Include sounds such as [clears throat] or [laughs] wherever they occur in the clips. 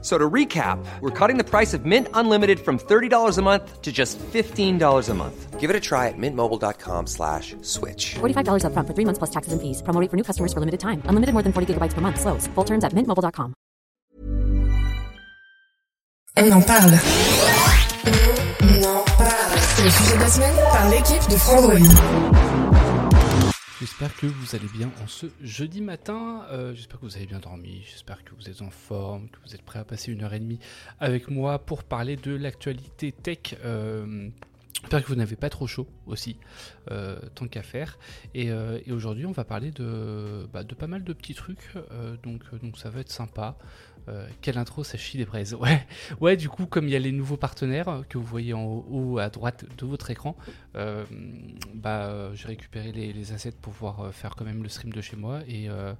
So to recap, we're cutting the price of Mint Unlimited from $30 a month to just $15 a month. Give it a try at mintmobile.com slash switch. $45 upfront for three months plus taxes and fees. Promo rate for new customers for limited time. Unlimited more than 40 gigabytes per month. Slows. Full terms at mintmobile.com. On en parle. On en parle. C'est le sujet de la semaine par l'équipe de Frandroid. J'espère que vous allez bien en ce jeudi matin. Euh, j'espère que vous avez bien dormi. J'espère que vous êtes en forme, que vous êtes prêts à passer une heure et demie avec moi pour parler de l'actualité tech. Euh, J'espère que vous n'avez pas trop chaud aussi, euh, tant qu'à faire. Et, aujourd'hui, on va parler de, bah, pas mal de petits trucs, donc ça va être sympa. Euh, quelle intro, ça chie des braises. [laughs] Ouais, ouais, du coup, comme il y a les nouveaux partenaires que vous voyez en haut à droite de votre écran, euh, bah, j'ai récupéré les, assets pour pouvoir faire quand même le stream de chez moi. Et, euh,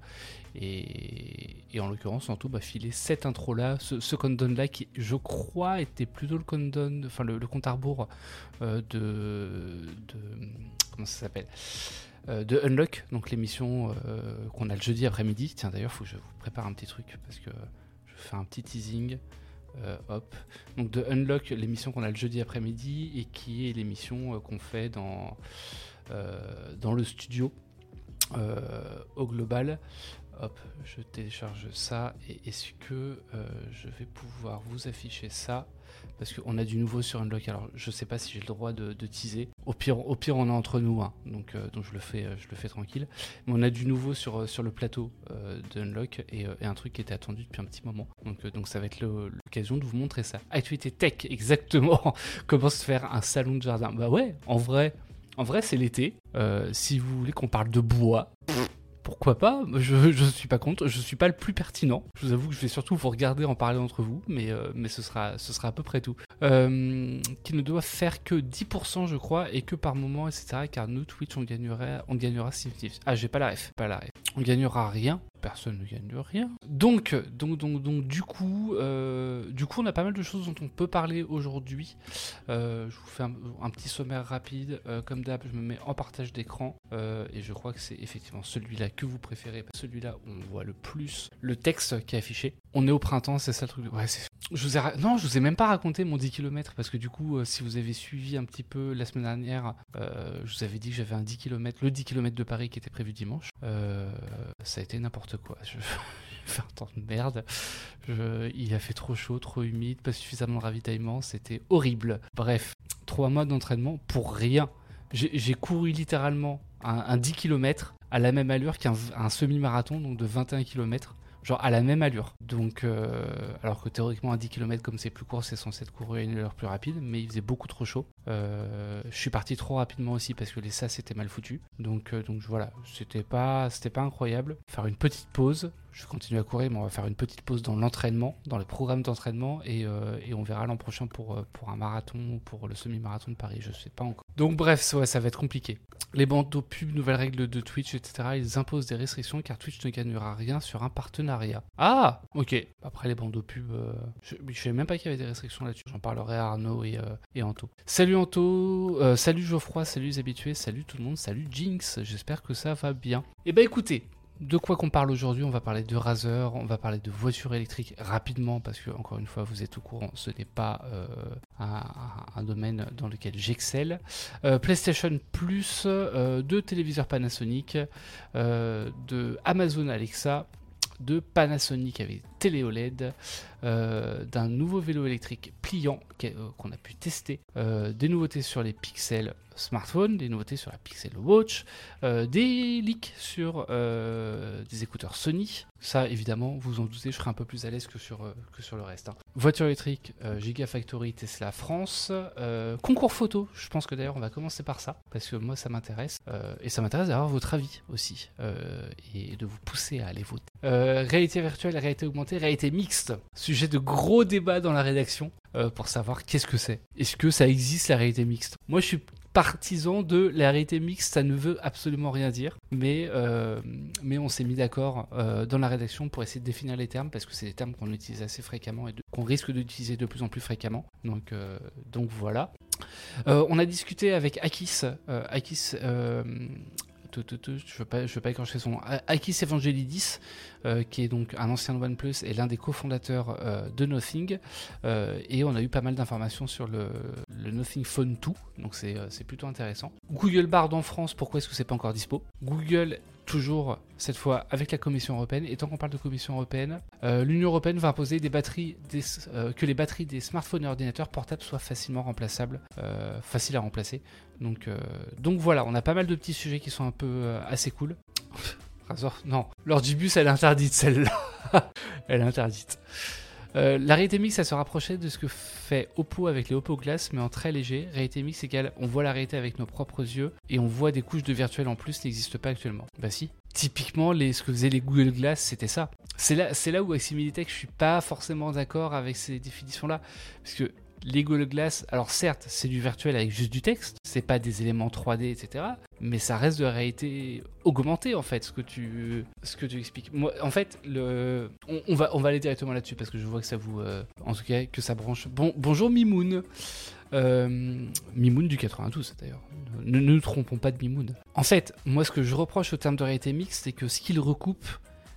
et, en l'occurrence, en tout, bah, filer cette intro-là, ce, ce countdown-là qui, je crois, était plutôt le countdown, enfin le, compte à rebours euh, de, de. Comment ça s'appelle euh, de Unlock, donc l'émission euh, qu'on a le jeudi après-midi. Tiens, d'ailleurs, il faut que je vous prépare un petit truc parce que fais un petit teasing. Euh, hop. Donc de Unlock, l'émission qu'on a le jeudi après-midi et qui est l'émission euh, qu'on fait dans, euh, dans le studio au global. Hop, je télécharge ça et est-ce que je vais pouvoir vous afficher ça? Parce qu'on a du nouveau sur Unlock. Alors, je sais pas si j'ai le droit de, teaser. Au pire, on est entre nous, hein. donc, euh, donc je le fais, tranquille. Mais on a du nouveau sur sur le plateau euh, de Unlock et, euh, un truc qui était attendu depuis un petit moment. Donc ça va être l'occasion de vous montrer ça. Actualité tech, [laughs] exactement. Comment se faire un salon de jardin Bah ouais, en vrai, en vrai, c'est l'été. si vous voulez qu'on parle de bois. Pourquoi pas Je je suis pas contre, je suis pas le plus pertinent. Je vous avoue que je vais surtout vous regarder en parler entre vous, mais euh, mais ce sera ce sera à peu près tout. Euh, qui ne doit faire que 10% je crois et que par moment etc. Car nous Twitch on gagnerait on gagnera Ah j'ai pas la ref, pas la ref. On gagnera rien. Personne ne gagne rien. Donc donc donc donc du coup euh, du coup on a pas mal de choses dont on peut parler aujourd'hui. Euh, je vous fais un, petit sommaire rapide. Euh, comme d'hab je me mets en partage d'écran et je crois que c'est effectivement celui-là que vous préférez, celui-là où on voit le plus le texte qui est affiché. On est au printemps, c'est ça le truc. Ouais, je vous ai non, je vous ai même pas raconté mon 10 km parce que du coup, si vous avez suivi un petit peu la semaine dernière, je vous avais dit que j'avais un 10 km, le 10 km de Paris qui était prévu dimanche. Ça a été n'importe quoi. [laughs] Je fait un temps de merde. Il a fait trop chaud, trop humide, pas suffisamment de ravitaillement, c'était horrible. Bref, trois mois d'entraînement pour rien. J'ai couru littéralement un, un 10 km à la même allure qu'un semi-marathon, donc de 21 km. Genre à la même allure. Donc, euh, alors que théoriquement, un 10 km, comme c'est plus court, c'est censé être couru à une allure plus rapide, mais il faisait beaucoup trop chaud. Euh, je suis parti trop rapidement aussi parce que les sas étaient mal foutus. Donc, euh, donc voilà, c'était pas, c'était pas incroyable. Faire une petite pause. Je continue à courir, mais on va faire une petite pause dans l'entraînement, dans le programme d'entraînement, et, euh, et, on verra l'an prochain pour, pour un marathon ou pour le semi-marathon de Paris. Je sais pas encore. Donc bref, ça va être compliqué. Les bandeaux pubs, nouvelles règles de Twitch, etc. Ils imposent des restrictions car Twitch ne gagnera rien sur un partenariat. Ah, ok. Après les bandeaux pubs, euh, je, je savais même pas qu'il y avait des restrictions là-dessus. J'en parlerai à Arnaud et, euh, et Anto. Salut Anto, euh, salut Geoffroy, salut les habitués, salut tout le monde, salut Jinx. J'espère que ça va bien. Eh ben, écoutez, de quoi qu'on parle aujourd'hui On va parler de Razer, on va parler de voitures électriques rapidement parce que, encore une fois, vous êtes au courant, ce n'est pas euh, un, domaine dans lequel j'excelle. Euh, PlayStation Plus, euh, de téléviseurs Panasonic, de Amazon Alexa, de Panasonic avec télé OLED, euh, d'un nouveau vélo électrique pliant qu'on a pu tester, des nouveautés sur les pixels smartphone, des nouveautés sur la Pixel Watch, euh, des leaks sur euh, des écouteurs Sony. Ça, évidemment, vous en doutez, je serai un peu plus à l'aise que sur, euh, que sur le reste. Hein. Voiture électrique, Gigafactory Tesla France. concours photo, je pense que d'ailleurs on va commencer par ça, parce que moi ça m'intéresse. et ça m'intéresse d'avoir votre avis aussi, et de vous pousser à aller voter. réalité virtuelle, réalité augmentée, réalité mixte. Sujet de gros débats dans la rédaction. pour savoir qu'est-ce que c'est. Est-ce que ça existe la réalité mixte? Moi je suis partisan de la réalité mixte, ça ne veut absolument rien dire, mais, euh, on s'est mis d'accord euh, dans la rédaction pour essayer de définir les termes, parce que c'est des termes qu'on utilise assez fréquemment et qu'on risque d'utiliser de plus en plus fréquemment. Donc, euh, donc voilà. On a discuté avec Akis, Akis je ne veux pas, écorcher son nom. Akis Evangelidis, euh, qui est donc un ancien OnePlus et l'un des cofondateurs euh, de Nothing. Euh, et on a eu pas mal d'informations sur le, Nothing Phone 2, donc c'est c'est plutôt intéressant. Google Bard en France, pourquoi est-ce que c'est pas encore dispo? Google toujours cette fois avec la Commission européenne. Et tant qu'on parle de Commission européenne, euh, l'Union européenne va imposer euh, que les batteries des smartphones et ordinateurs portables soient facilement remplaçables, euh, faciles à remplacer. Donc, voilà, on a pas mal de petits sujets qui sont un peu assez cool. [laughs] Non, l'ordibus elle est interdite celle-là. [laughs] elle est interdite. Euh, la réalité mixte, ça se rapprochait de ce que fait Oppo avec les Oppo Glass, mais en très léger. Réalité mixte égale, on voit la réalité avec nos propres yeux et on voit des couches de virtuel en plus n'existent pas actuellement. Bah si. Typiquement, ce que faisaient les Google Glass, c'était ça. C'est là, c'est là où avec Similitech, je suis pas forcément d'accord avec ces définitions-là, parce que les Glass, alors certes, c'est du virtuel avec juste du texte, c'est pas des éléments 3D, etc. Mais ça reste de la réalité augmentée en fait, ce que tu, ce que tu expliques. Moi, en fait, le, on, on va, on va aller directement là-dessus parce que je vois que ça vous, euh, en tout cas, que ça branche. Bon, bonjour Mimoun. Euh, Mimoun du 92 d'ailleurs. Ne, ne nous trompons pas de Mimoun. En fait, moi ce que je reproche au terme de réalité mixte, c'est que ce qu'il recoupe,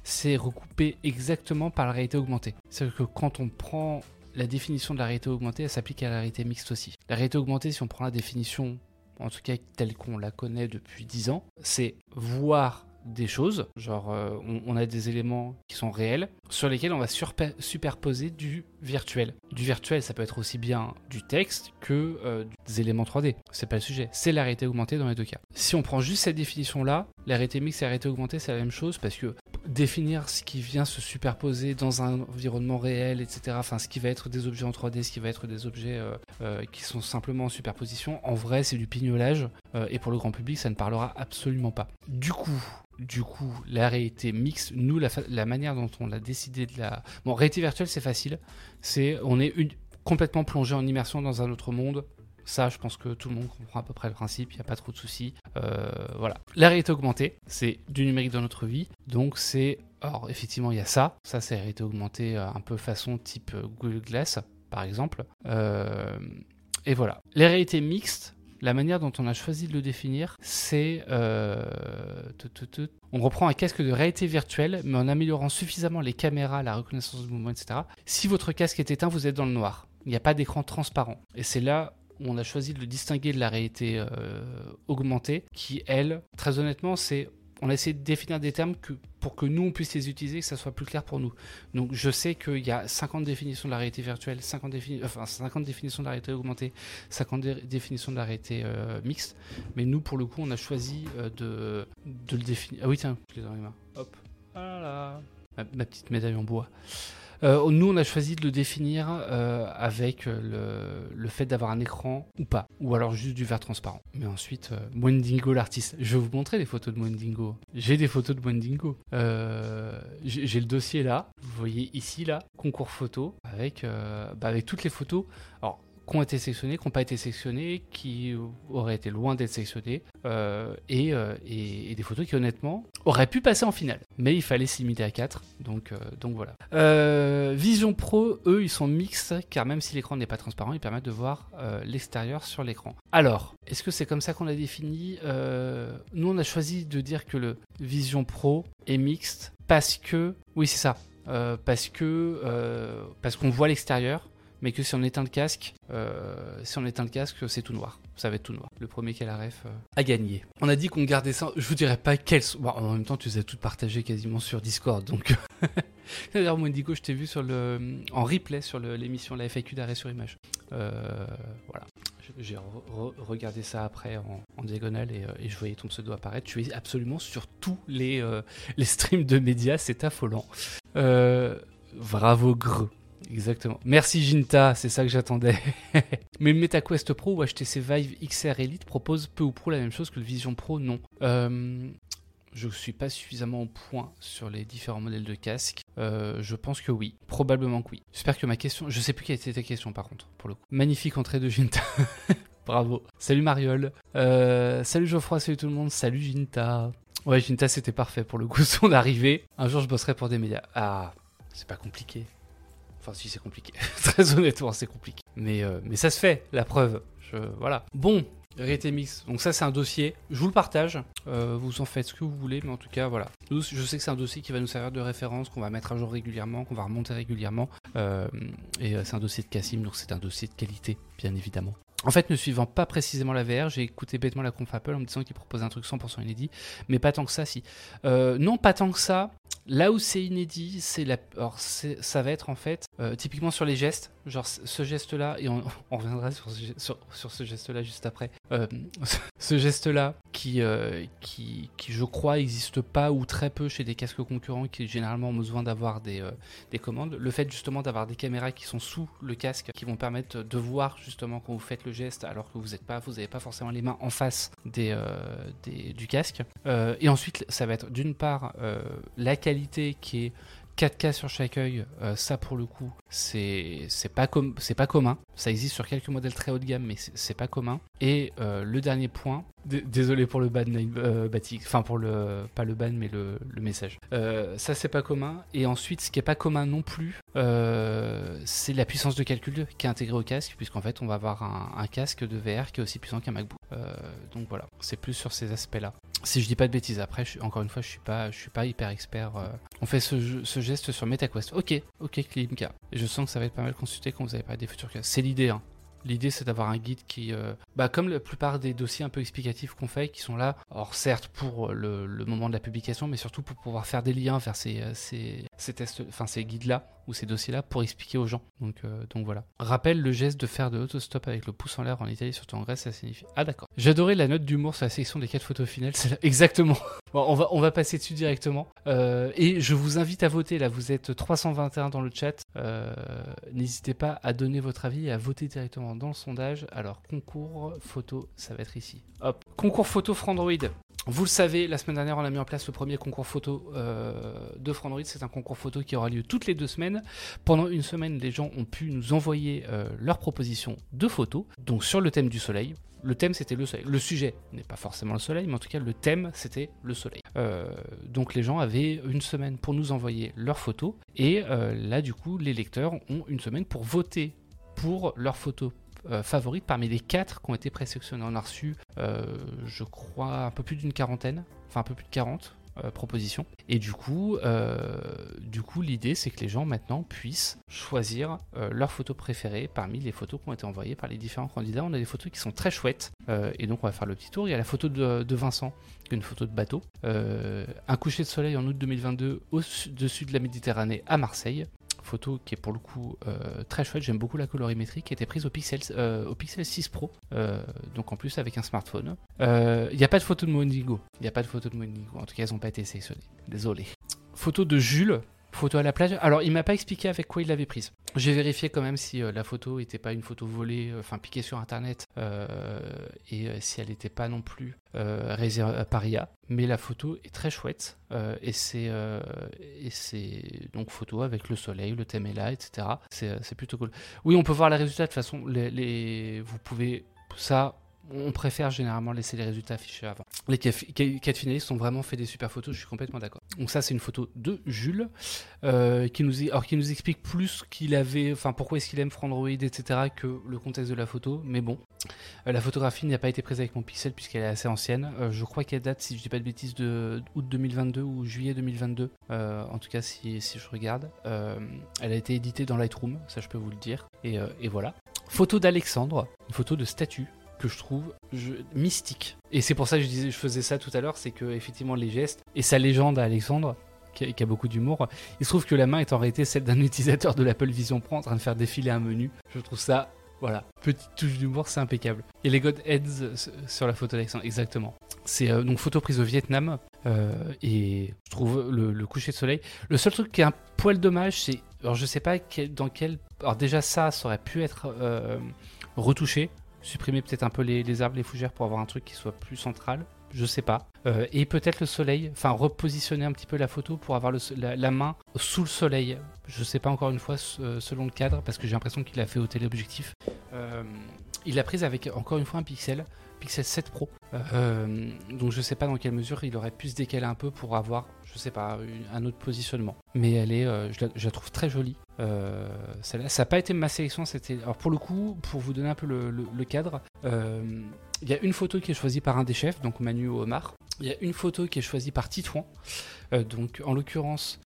c'est recoupé exactement par la réalité augmentée. C'est-à-dire que quand on prend la définition de la réalité augmentée, elle s'applique à la réalité mixte aussi. La réalité augmentée, si on prend la définition, en tout cas telle qu'on la connaît depuis 10 ans, c'est voir des choses, genre euh, on, a des éléments qui sont réels, sur lesquels on va superposer du virtuel. Du virtuel, ça peut être aussi bien du texte que euh, des éléments 3D. C'est pas le sujet, c'est la réalité augmentée dans les deux cas. Si on prend juste cette définition-là, la réalité mixte et la réalité augmentée, c'est la même chose parce que définir ce qui vient se superposer dans un environnement réel, etc. Enfin, ce qui va être des objets en 3D, ce qui va être des objets euh, euh, qui sont simplement en superposition, en vrai, c'est du pignolage. et pour le grand public, ça ne parlera absolument pas. Du coup, du coup, la réalité mixte, nous, la, la manière dont on a décidé de la... Bon, réalité virtuelle, c'est facile. C'est, on est complètement plongé en immersion dans un autre monde. Ça, je pense que tout le monde comprend à peu près le principe, il n'y a pas trop de soucis. Euh, voilà. La réalité augmentée, c'est du numérique dans notre vie. Donc, c'est. Alors, effectivement, il y a ça. Ça, c'est la réalité augmentée euh, un peu façon type euh, Google Glass, par exemple. Et voilà. Les réalités mixtes, la manière dont on a choisi de le définir, c'est. euh. On reprend un casque de réalité virtuelle, mais en améliorant suffisamment les caméras, la reconnaissance de mouvement, etc. Si votre casque est éteint, vous êtes dans le noir. Il n'y a pas d'écran transparent. Et c'est là où on a choisi de le distinguer de la réalité euh, augmentée, qui, elle, très honnêtement, c'est. On a essayé de définir des termes que, pour que nous, on puisse les utiliser, que ça soit plus clair pour nous. Donc, je sais qu'il y a 50 définitions de la réalité virtuelle, 50, défini- enfin, 50 définitions de la réalité augmentée, 50 dé- définitions de la réalité euh, mixte. Mais nous, pour le coup, on a choisi euh, de, de le définir. Ah oui, tiens, je dans les mains. Hop. Voilà. Ma, ma petite médaille en bois. Euh, nous, on a choisi de le définir euh, avec euh, le, fait d'avoir un écran ou pas, ou alors juste du verre transparent. Mais ensuite, euh, Mwendingo l'artiste. Je vais vous montrer les photos de Mwendingo. J'ai des photos de Mwendingo. J'ai le dossier là. Vous voyez ici là, concours photo avec bah, avec toutes les photos. Qui ont été sélectionnées, qui n'ont pas été sélectionnées, qui auraient été loin d'être sélectionnées, euh, et, euh, et- des photos qui honnêtement auraient pu passer en finale. Mais il fallait se limiter à 4, donc, euh, donc voilà. Vision Pro, eux, ils sont mixtes, car même si l'écran n'est pas transparent, ils permettent de voir l'extérieur sur l'écran. Alors, est-ce que c'est comme ça qu'on l'a défini Nous, on a choisi de dire que le Vision Pro est mixte parce que, oui, c'est ça, parce que parce qu'on voit l'extérieur mais que si on éteint le casque, euh, si on éteint le casque, c'est tout noir. Ça va être tout noir. Le premier qui a ref euh, a gagné. On a dit qu'on gardait ça. Je vous dirais pas sont- Bon, en même temps, tu les as toutes partagées quasiment sur Discord, donc. [laughs] D'ailleurs, Mondigo, je t'ai vu en replay sur l'émission la FAQ d'arrêt sur image. Euh, voilà. J'ai re- re- regardé ça après en, diagonale et, je voyais ton pseudo apparaître. Tu es absolument sur tous les, les streams de médias, c'est affolant. Bravo, Gre. Exactement. Merci Jinta, c'est ça que j'attendais. [laughs] Mais MetaQuest Pro ou HTC Vive XR Elite propose peu ou prou la même chose que le Vision Pro, non. Euh, je suis pas suffisamment au point sur les différents modèles de casque. Euh, je pense que oui, probablement que oui. J'espère que ma question, je sais plus quelle était ta question par contre, pour le coup. Magnifique entrée de Jinta. [laughs] Bravo. Salut Mariole. Euh, salut Geoffroy, salut tout le monde. Salut Ginta. Ouais, Ginta, c'était parfait pour le coup, [laughs] son arrivée. Un jour, je bosserai pour des médias. Ah, c'est pas compliqué. Enfin, si, c'est compliqué. [laughs] Très honnêtement, c'est compliqué. Mais, euh, mais ça se fait, la preuve. Je, voilà. Bon, Mix. Donc ça, c'est un dossier. Je vous le partage. Euh, vous en faites ce que vous voulez, mais en tout cas, voilà. Nous, je sais que c'est un dossier qui va nous servir de référence, qu'on va mettre à jour régulièrement, qu'on va remonter régulièrement. Euh, et c'est un dossier de Cassim, donc c'est un dossier de qualité, bien évidemment. En fait, ne suivant pas précisément la VR, j'ai écouté bêtement la conf Apple en me disant qu'il proposait un truc 100% inédit, mais pas tant que ça, si. Euh, non, pas tant que ça. Là où c'est inédit, c'est la. Alors, ça va être en fait euh, typiquement sur les gestes, genre ce geste-là, et on, reviendra sur ce, sur, ce geste-là juste après. Euh, [laughs] ce geste-là, qui, qui, qui, je crois, n'existe pas ou très peu chez des casques concurrents qui généralement ont besoin d'avoir des, des commandes. Le fait justement d'avoir des caméras qui sont sous le casque, qui vont permettre de voir justement quand vous faites le geste alors que vous pas, vous n'avez pas forcément les mains en face des, euh, du casque. Euh, et ensuite, ça va être d'une part euh, la qualité qui est 4K sur chaque œil, ça pour le coup, c'est pas, pas commun. Ça existe sur quelques modèles très haut de gamme, mais c'est pas commun. Et le dernier point, désolé pour le ban, euh, enfin pour le, pas le ban, mais le, message. ça c'est pas commun. Et ensuite, ce qui est pas commun non plus, c'est la puissance de calcul qui est intégrée au casque, puisqu'en fait, on va avoir un, casque de VR qui est aussi puissant qu'un MacBook. donc voilà, c'est plus sur ces aspects-là. Si je dis pas de bêtises, après, encore une fois, je suis pas, je suis pas hyper expert. on fait ce, ce, geste sur MetaQuest. Ok, ok, Klimka. Je sens que ça va être pas mal consulté quand vous avez pas des futurs casques. C'est l'idée, hein. L'idée, c'est d'avoir un guide qui, euh, bah, comme la plupart des dossiers un peu explicatifs qu'on fait, qui sont là, alors certes pour le, moment de la publication, mais surtout pour pouvoir faire des liens vers euh, ces, ces tests, enfin ces guides-là ou ces dossiers-là pour expliquer aux gens. Donc, euh, donc voilà. Rappelle le geste de faire de l'autostop avec le pouce en l'air en Italie, surtout en Grèce, ça signifie. Ah d'accord. J'adorais la note d'humour sur la section des quatre photos finales. C'est [laughs] exactement. Bon, on va, on va passer dessus directement. et je vous invite à voter. Là, vous êtes 321 dans le chat. N'hésitez pas à donner votre avis et à voter directement dans le sondage. Alors, concours photo, ça va être ici. Hop. Concours photo Frandroid. Vous le savez, la semaine dernière, on a mis en place le premier concours photo euh, de Frandroid. C'est un concours photo qui aura lieu toutes les deux semaines. Pendant une semaine, les gens ont pu nous envoyer euh, leurs propositions de photos, donc sur le thème du soleil. Le thème c'était le soleil. Le sujet n'est pas forcément le soleil, mais en tout cas le thème c'était le soleil. Euh, donc les gens avaient une semaine pour nous envoyer leurs photos et là du coup les lecteurs ont une semaine pour voter pour leurs photos euh, favorites parmi les quatre qui ont été présélectionnés. On a reçu, euh, je crois, un peu plus d'une quarantaine, enfin un peu plus de 40 euh, propositions. Et du coup, du coup l'idée c'est que les gens maintenant puissent choisir leurs photos préférées parmi les photos qui ont été envoyées par les différents candidats. On a des photos qui sont très chouettes. et donc on va faire le petit tour. Il y a la photo de, de Vincent, une photo de bateau. un coucher de soleil en août 2022 au-dessus de la Méditerranée à Marseille photo qui est pour le coup euh, très chouette. J'aime beaucoup la colorimétrie qui était prise au Pixel, euh, au Pixel 6 Pro, euh, donc en plus avec un smartphone. Il n'y a pas de photo de Monigo. Il n'y a pas de photo de Monigo. En tout cas, elles n'ont pas été sélectionnées. Désolé. Photo de Jules. Photo à la plage. Alors, il m'a pas expliqué avec quoi il l'avait prise. J'ai vérifié quand même si la photo n'était pas une photo volée, enfin piquée sur internet, et si elle n'était pas non plus réservée à Paria mais la photo est très chouette euh, et c'est euh, donc photo avec le soleil, le thème est là, etc. Euh, c'est plutôt cool. Oui, on peut voir les résultats de toute façon. Les vous pouvez ça on préfère généralement laisser les résultats affichés avant. Les quatre finalistes ont vraiment fait des super photos, je suis complètement d'accord. Donc ça, c'est une photo de Jules, euh, qui, nous, qui nous explique plus qu'il avait, enfin pourquoi est-ce qu'il aime Frandroid, etc., que le contexte de la photo. Mais bon, euh, la photographie n'a pas été prise avec mon pixel puisqu'elle est assez ancienne. Euh, je crois qu'elle date, si je dis pas de bêtises, de août 2022 ou juillet 2022. en tout cas, si, si je regarde, elle a été éditée dans Lightroom, ça je peux vous le dire. Et, et voilà. Photo d'Alexandre, une photo de statue que je trouve mystique. Et c'est pour ça que je, faisais ça tout à l'heure, c'est que effectivement les gestes et sa légende à Alexandre, qui a, beaucoup d'humour, il se trouve que la main est en réalité celle d'un [laughs] utilisateur de l'Apple Vision Pro en train de faire défiler un menu. Je trouve ça, voilà, petite touche d'humour, c'est impeccable. Et les God Heads sur la photo d'Alexandre, exactement. C'est euh, donc photo prise au Vietnam, euh, et je trouve le, coucher de soleil. Le seul truc qui est un poil dommage, c'est, alors je sais pas dans quel, alors déjà ça, ça aurait pu être euh, retouché supprimer peut-être un peu les, arbres, les fougères pour avoir un truc qui soit plus central. Je sais pas. Euh, et peut-être le soleil, enfin repositionner un petit peu la photo pour avoir la, main sous le soleil. Je sais pas encore une fois selon le cadre parce que j'ai l'impression qu'il a fait au téléobjectif. Euh, Il l'a prise avec encore une fois un Pixel, Pixel 7 Pro. Euh, donc je sais pas dans quelle mesure il aurait pu se décaler un peu pour avoir, je sais pas, un autre positionnement. Mais elle est, euh, je, la, trouve très jolie. Euh, celle-là, ça n'a pas été ma sélection, c'était. Alors pour le coup, pour vous donner un peu le, cadre, euh, il y a une photo qui est choisie par un des chefs, donc Manu Omar. Il y a une photo qui est choisie par Titouan. Donc en l'occurrence,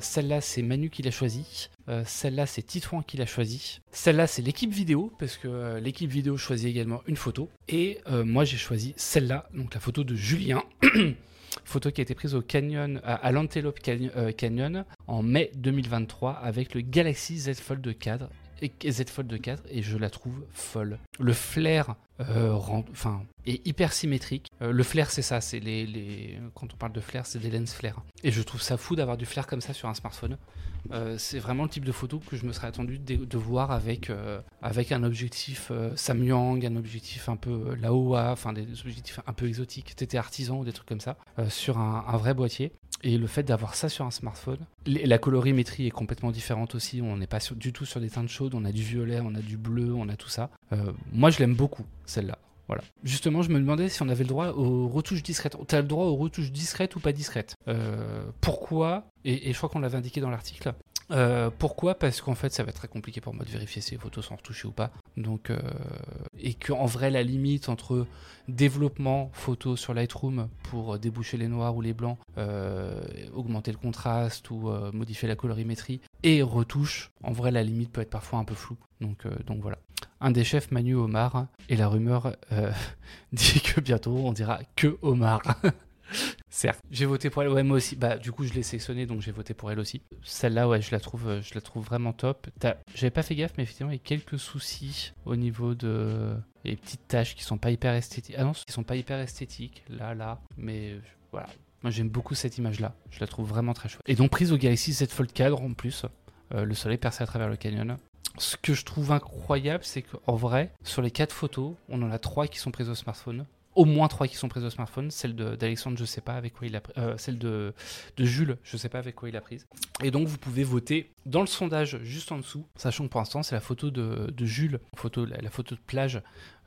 celle-là c'est Manu qui l'a choisie. Celle-là c'est Titouan qui l'a choisie. Celle-là c'est l'équipe vidéo parce que l'équipe vidéo choisit également une photo. Et moi j'ai choisi celle-là, donc la photo de Julien. [clears throat] Photo qui a été prise au Canyon, à, l'Antelope Canyon, euh, Canyon en mai 2023 avec le Galaxy Z Fold 4 et Z Fold 4 et je la trouve folle. Le flair enfin, est hyper symétrique. Euh, le flair c'est ça, c'est les, quand on parle de flair, c'est des lens flair. Et je trouve ça fou d'avoir du flair comme ça sur un smartphone. Euh, c'est vraiment le type de photo que je me serais attendu de, voir avec, euh, avec un objectif euh, Samyang, un objectif un peu euh, Laowa, enfin des objectifs un peu exotiques, TT artisan ou des trucs comme ça, euh, sur un, vrai boîtier. Et le fait d'avoir ça sur un smartphone, la colorimétrie est complètement différente aussi. On n'est pas du tout sur des teintes chaudes. On a du violet, on a du bleu, on a tout ça. Euh, moi, je l'aime beaucoup, celle-là. Voilà. Justement, je me demandais si on avait le droit aux retouches discrètes. T'as le droit aux retouches discrètes ou pas discrètes? Euh, Pourquoi et, je crois qu'on l'avait indiqué dans l'article. Euh, pourquoi? Parce qu'en fait, ça va être très compliqué pour moi de vérifier si les photos sont retouchées ou pas. Donc, euh, et qu'en vrai, la limite entre développement photo sur Lightroom pour déboucher les noirs ou les blancs, euh, augmenter le contraste ou euh, modifier la colorimétrie et retouche, en vrai, la limite peut être parfois un peu floue. Donc, euh, donc voilà. Un des chefs, Manu Omar, et la rumeur euh, [laughs] dit que bientôt on dira que Omar. [laughs] [laughs] Certes. J'ai voté pour elle. Ouais, moi aussi. Bah, du coup, je l'ai sélectionnée, donc j'ai voté pour elle aussi. Celle-là, ouais, je la trouve, euh, je la trouve vraiment top. J'avais pas fait gaffe, mais effectivement, il y a quelques soucis au niveau de les petites taches qui sont pas hyper esthétiques. Ah non, qui sont pas hyper esthétiques. Là, là. Mais euh, voilà. Moi, j'aime beaucoup cette image-là. Je la trouve vraiment très chouette. Et donc prise au Galaxy Z Fold 4 en plus. Euh, le soleil percé à travers le canyon. Ce que je trouve incroyable, c'est qu'en vrai, sur les quatre photos, on en a trois qui sont prises au smartphone. Au moins trois qui sont prises au smartphone. Celle d'Alexandre, je sais pas avec quoi il a euh, celle de, Jules, je sais pas avec quoi il a prise. Et donc, vous pouvez voter dans le sondage juste en dessous, sachant que pour l'instant, c'est la photo de, Jules, la photo de plage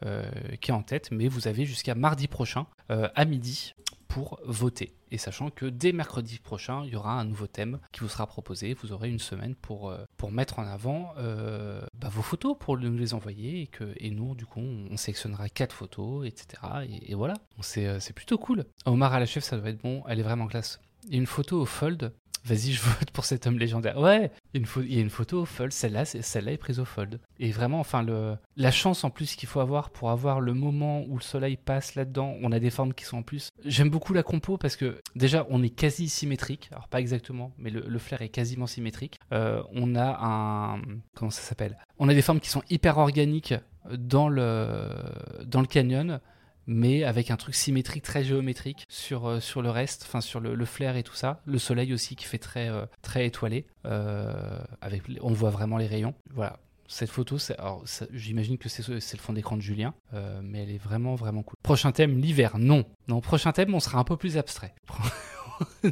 euh, qui est en tête. Mais vous avez jusqu'à mardi prochain, euh, à midi, pour voter. Et sachant que dès mercredi prochain, il y aura un nouveau thème qui vous sera proposé. Vous aurez une semaine pour, euh, pour mettre en avant euh, bah, vos photos, pour nous les envoyer. Et, que, et nous, du coup, on, on sélectionnera quatre photos, etc. Et, et voilà. C'est euh, plutôt cool. Omar à la chef, ça doit être bon. Elle est vraiment classe. Une photo au fold. Vas-y, je vote pour cet homme légendaire. Ouais, il y a une, photo au fold. Celle-là, celle-là est prise au fold. Et vraiment, enfin, la chance en plus qu'il faut avoir pour avoir le moment où le soleil passe là-dedans. On a des formes qui sont en plus. J'aime beaucoup la compo parce que déjà, on est quasi symétrique. Alors, pas exactement, mais le, le flair est quasiment symétrique. Euh, on a un. Comment ça s'appelle? On a des formes qui sont hyper organiques dans le, dans le canyon mais avec un truc symétrique très géométrique sur, euh, sur le reste, enfin sur le, le flair et tout ça. Le soleil aussi qui fait très, euh, très étoilé. euh, avec, on voit vraiment les rayons. Voilà. Cette photo, j'imagine que c'est le fond d'écran de Julien, mais elle est vraiment, vraiment cool. Prochain thème, l'hiver. Non. Non, prochain thème, on sera un peu plus abstrait. [laughs]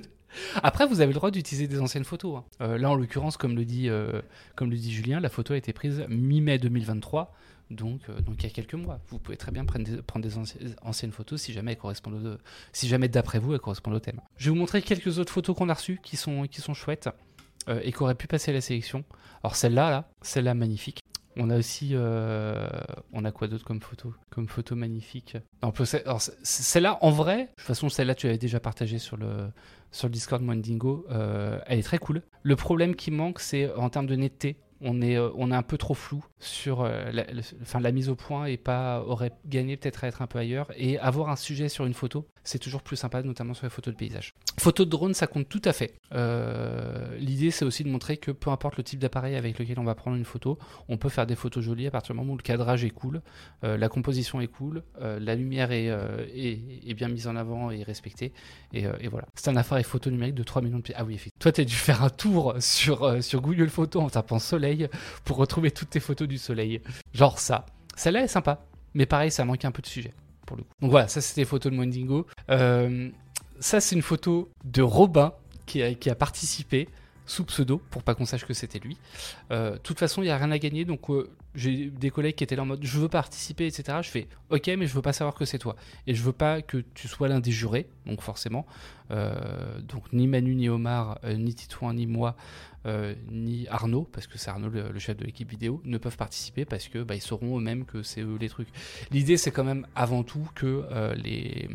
Après, vous avez le droit d'utiliser des anciennes photos. hein. Là, en l'occurrence, comme, le comme le dit Julien, la photo a été prise mi-mai 2023. Donc, euh, donc il y a quelques mois. Vous pouvez très bien prendre des, prendre des anci- anciennes photos si jamais elles correspondent si jamais d'après vous elles correspondent au thème. Je vais vous montrer quelques autres photos qu'on a reçues qui sont, qui sont chouettes euh, et qui auraient pu passer à la sélection. Alors celle-là, là, celle-là magnifique. On a aussi, euh, on a quoi d'autre comme photo, comme photo magnifique? Non, celle-là, en vrai, de toute façon, celle-là, tu l'avais déjà partagée sur le sur le Discord Mwandingo. Euh, elle est très cool. Le problème qui manque, c'est en termes de netteté. On est, euh, on est un peu trop flou sur euh, la, enfin, la mise au point et pas aurait gagné peut-être à être un peu ailleurs. Et avoir un sujet sur une photo, c'est toujours plus sympa, notamment sur les photos de paysage. Photo de drone, ça compte tout à fait. Euh, L'idée, c'est aussi de montrer que peu importe le type d'appareil avec lequel on va prendre une photo, on peut faire des photos jolies à partir du moment où le cadrage est cool, la composition est cool, la lumière est, est, bien mise en avant et respectée. Et, voilà. C'est un appareil photo numérique de 3 millions de pieds. Ah oui, effectivement. Toi, tu as dû faire un tour sur, sur Google Photos en tapant soleil pour retrouver toutes tes photos du soleil. Genre ça. Celle-là est sympa. Mais pareil, ça manque un peu de sujet, pour le coup. Donc voilà, ça c'était les photos de Mwendingo. Euh, ça, c'est une photo de Robin qui a participé. Sous pseudo pour pas qu'on sache que c'était lui. Euh, De toute façon, il y a rien à gagner, donc euh, j'ai des collègues qui étaient là en mode je veux participer, etc. Je fais ok, mais je veux pas savoir que c'est toi et je veux pas que tu sois l'un des jurés, donc forcément, euh, donc ni Manu ni Omar, ni Titouan ni moi. ni Arnaud, parce que c'est Arnaud le, chef de l'équipe vidéo, ne peuvent participer parce que bah, ils sauront eux-mêmes que c'est eux les trucs. L'idée c'est quand même avant tout que les,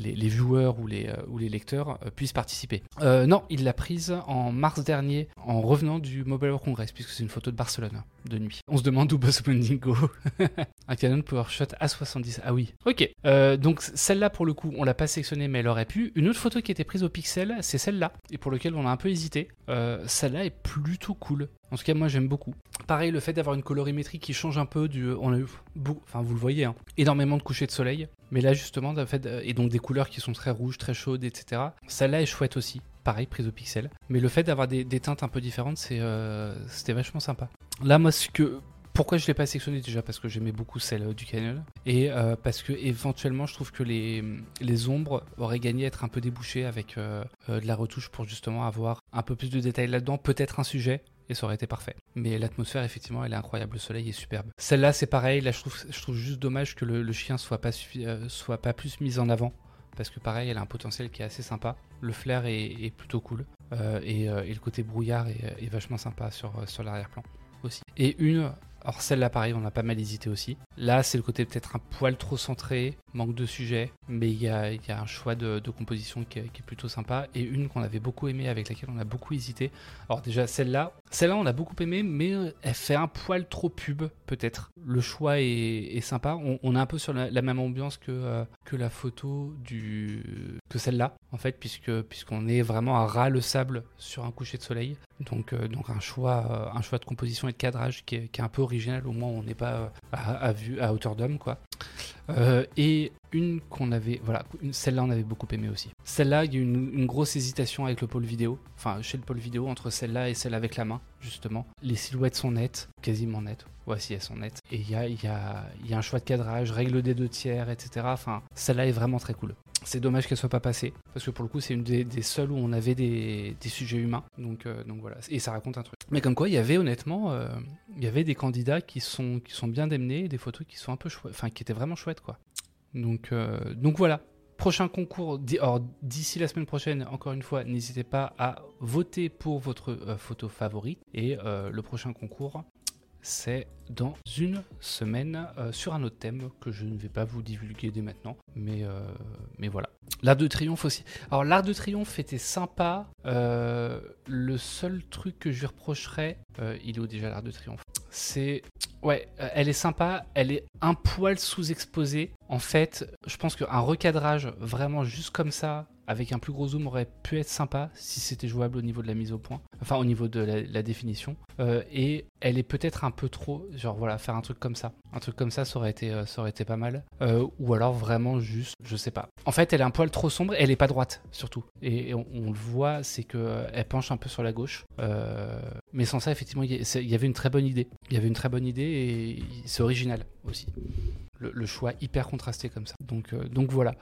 les, viewers ou les, euh, lecteurs euh, puissent participer. Euh, non, il l'a prise en mars dernier en revenant du Mobile World Congress, puisque c'est une photo de Barcelone de nuit. On se demande où Boss Mendingo. [laughs] Un Canon PowerShot A70. Ah oui. Ok. Euh, donc celle-là pour le coup, on l'a pas sélectionnée, mais elle aurait pu. Une autre photo qui était prise au pixel, c'est celle-là, et pour lequel on a un peu hésité. Euh, celle-là est plutôt cool. En tout cas, moi j'aime beaucoup. Pareil, le fait d'avoir une colorimétrie qui change un peu du. On a eu, enfin vous le voyez, hein, énormément de couchers de soleil. Mais là justement, en fait, euh, et donc des couleurs qui sont très rouges, très chaudes, etc. Celle-là est chouette aussi. Pareil, prise au pixel. Mais le fait d'avoir des, teintes un peu différentes, euh, c'était vachement sympa. Là, moi, ce que. Pourquoi je l'ai pas sélectionné déjà? Parce que j'aimais beaucoup celle euh, du Canon. Et euh, parce que éventuellement, je trouve que les, les ombres auraient gagné à être un peu débouchées avec de la retouche pour justement avoir un peu plus de détails là-dedans. Peut-être un sujet, et ça aurait été parfait. Mais l'atmosphère, effectivement, elle est incroyable. Le soleil est superbe. Celle-là, c'est pareil. Là, je trouve, je trouve juste dommage que le, le chien soit pas, soit pas plus mis en avant. Parce que pareil, elle a un potentiel qui est assez sympa. Le flair est, plutôt cool. Euh, et, euh, et le côté brouillard est, est vachement sympa sur, euh, sur l'arrière-plan aussi. Et une, alors celle-là pareil, on a pas mal hésité aussi. Là, c'est le côté peut-être un poil trop centré, manque de sujet, mais il y a, un choix de, composition qui est, plutôt sympa. Et une qu'on avait beaucoup aimé, avec laquelle on a beaucoup hésité. Alors déjà, celle-là, celle-là on a beaucoup aimé, mais elle fait un poil trop pub, peut-être. Le choix est, sympa. On, est un peu sur la, la même ambiance que, euh, que la photo du que celle-là, en fait, puisqu'on est vraiment à ras le sable sur un coucher de soleil. Donc, euh, donc un choix, euh, un choix de composition et de cadrage qui est, un peu original. Au moins, on n'est pas euh, à, hauteur d'homme, quoi. Et une qu'on avait, voilà, celle-là on avait beaucoup aimé aussi. Celle-là, il y a eu une, grosse hésitation avec le pôle vidéo, enfin chez le pôle vidéo entre celle-là et celle avec la main, justement. Les silhouettes sont nettes, quasiment nettes. Voici, elles sont nettes. Et il y a, y, a, y a un choix de cadrage, règle des deux tiers, etc. Enfin, celle-là est vraiment très cool. C'est dommage qu'elle soit pas passée, parce que pour le coup, c'est une des, seules où on avait des, sujets humains. Donc, euh, donc voilà, et ça raconte un truc. Mais comme quoi, il y avait honnêtement, euh, il y avait des candidats qui sont, qui sont bien démenés, des photos qui sont un peu enfin qui étaient vraiment chouettes quoi. Donc, euh, donc voilà. Prochain concours, d'ici la semaine prochaine, encore une fois, n'hésitez pas à voter pour votre photo favorite. Et le prochain concours, c'est dans une semaine euh, sur un autre thème que je ne vais pas vous divulguer dès maintenant. Mais, euh, voilà. L'Arc de Triomphe aussi. Alors, l'Arc de Triomphe était sympa. Euh, le seul truc que je lui reprocherais, il est où déjà l'Arc de Triomphe? C'est. Ouais, elle est sympa, elle est un poil sous-exposée. En fait, je pense qu'un recadrage vraiment juste comme ça, avec un plus gros zoom, aurait pu être sympa si c'était jouable au niveau de la mise au point, enfin au niveau de la, définition. Euh, et elle est peut-être un peu trop, genre voilà, faire un truc comme ça. Un truc comme ça, ça aurait été, euh, ça aurait été pas mal. Euh, ou alors vraiment juste, je sais pas. En fait, elle est un poil trop sombre, elle est pas droite surtout. Et, on, le voit, c'est que elle penche un peu sur la gauche. Mais sans ça, effectivement, il y, avait une très bonne idée. Il y avait une très bonne idée et c'est original aussi. Le, choix hyper contrasté comme ça. Donc voilà.